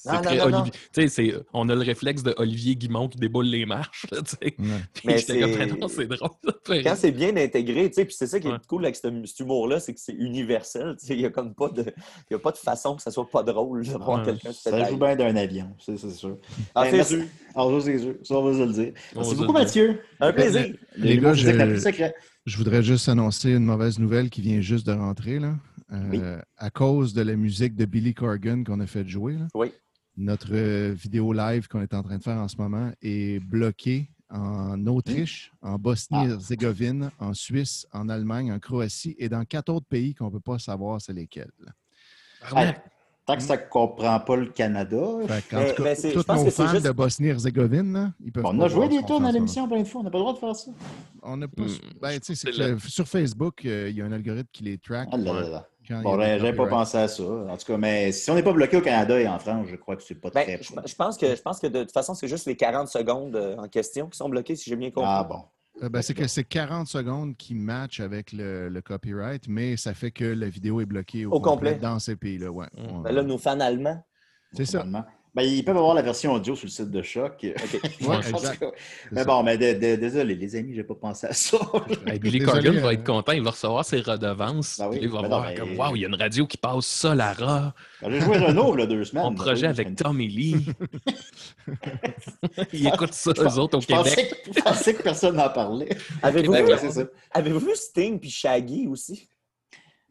c'est Non, non, très non, non. Olivier. Tu sais, c'est- on a le réflexe de Olivier Guimont qui déboule les marches, là, Mais comme, c'est- non, c'est drôle. Quand c'est bien intégré, tu sais, puis c'est ça qui est Ouais. cool avec ce- cet humour-là, c'est que c'est universel. tu sais, Il n'y a comme pas de, il y a pas de façon que ça soit pas drôle de voir Ouais. quelqu'un se Ça joue bien d'un avion, c'est sûr. Ah, Ben, c'est merci. sûr. Ah, ça, c'est sûr. Ça, on va se le dire. Merci beaucoup. Mathieu. Un plaisir. Le Les gars, je- voudrais juste annoncer une mauvaise nouvelle qui vient juste de rentrer. Là. Euh, Oui. À cause de la musique de Billy Corgan qu'on a fait jouer, là, Oui. Notre euh, vidéo live qu'on est en train de faire en ce moment est bloquée en Autriche, en Bosnie-Herzégovine, en Suisse, en Allemagne, en Croatie et dans quatre autres pays qu'on ne peut pas savoir c'est lesquels. Hey, tant que ça ne comprend pas le Canada. Fait qu'en Mais- tout cas, je tous pense nos que c'est fans juste- de Bosnie-Herzégovine, ils peuvent On pas a joué des tours dans l'émission plein de fois. On n'a pas le droit de faire ça. On n'a pas. Hmm, ben, tu sais, c'est c'est que le- le- sur Facebook, euh, il y a un algorithme qui les track. Ah là là Bon, des j'avais pas pensé à ça. En tout cas, mais si on n'est pas bloqué au Canada et en France, je crois que c'est pas Ben, très. je, je pense que, je pense que de toute façon, c'est juste les 40 secondes euh, en question qui sont bloquées, si j'ai bien compris. Ah bon. Euh, ben, c'est que c'est 40 secondes qui matchent avec le, le copyright, mais ça fait que la vidéo est bloquée au, Au complet. dans ces pays-là. Ouais. Mm. Ben là, nos fans allemands. c'est ça. Ben, ils peuvent avoir la version audio sur le site de Choc. Ouais, Mais bon, mais de- de- désolé, les amis, j'ai pas pensé à ça. Hey, Billy Désolé, Corgan euh, va être content, il va recevoir ses redevances. Ben oui, il va ben non, voir mais- comme Waouh, il y a une radio qui passe ça, Lara. Ben, J'ai joué Renault, là, deux semaines. Mon projet oui, avec je- Tommy Lee. Ils écoutent ça, eux autres, au je pensais Québec. que- Je pensais que personne n'en parlait. Avez-vous Ben, vu, avez-vous vu Sting puis Shaggy aussi?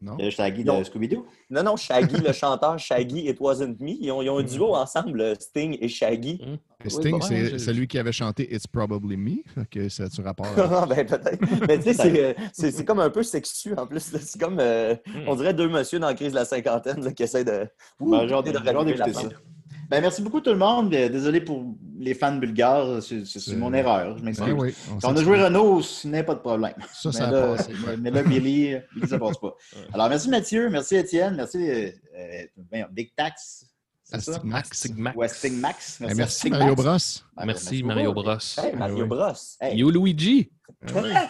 Non? Euh, Non. de Scooby-Doo? Non, non, Shaggy, le chanteur Shaggy It Wasn't Me. Ils ont, ils ont un duo ensemble, Sting et Shaggy. Et Sting, c'est je- celui qui avait chanté It's Probably Me. Que ça a-tu rapport à... Ah, ben, peut-être. Mais tu sais, c'est, euh, c'est, c'est comme un peu sexu en plus. C'est comme, euh, on dirait deux messieurs dans la crise de la cinquantaine là, qui essaient de. Ben, j'ai hâte de de- j'ai Ben, merci beaucoup tout le monde. Euh, Désolé pour les fans bulgares. C'est mon erreur. Je m'excuse. Ben oui, on Quand on a joué Renault, ce n'est pas de problème. Ça, mais, ça a là, passé. mais, là, Billy, Billy, ça passe pas. Alors, merci Mathieu, merci Étienne, merci euh, euh, Big Tax. Astigmax. Astigmax. Ou Astig Max. Eh, Merci, Mario. Bros. Ben, Merci, Mario. Bros. Hey, Mario oui. Bros. Hey, Yo, Luigi. Ah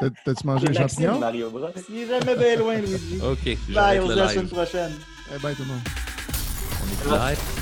T'as-tu mangé les champignons? Mario Bros. Il est jamais bien loin, Luigi. OK, Bye, on se dit à la semaine prochaine. Eh ben, tout le monde. On est live.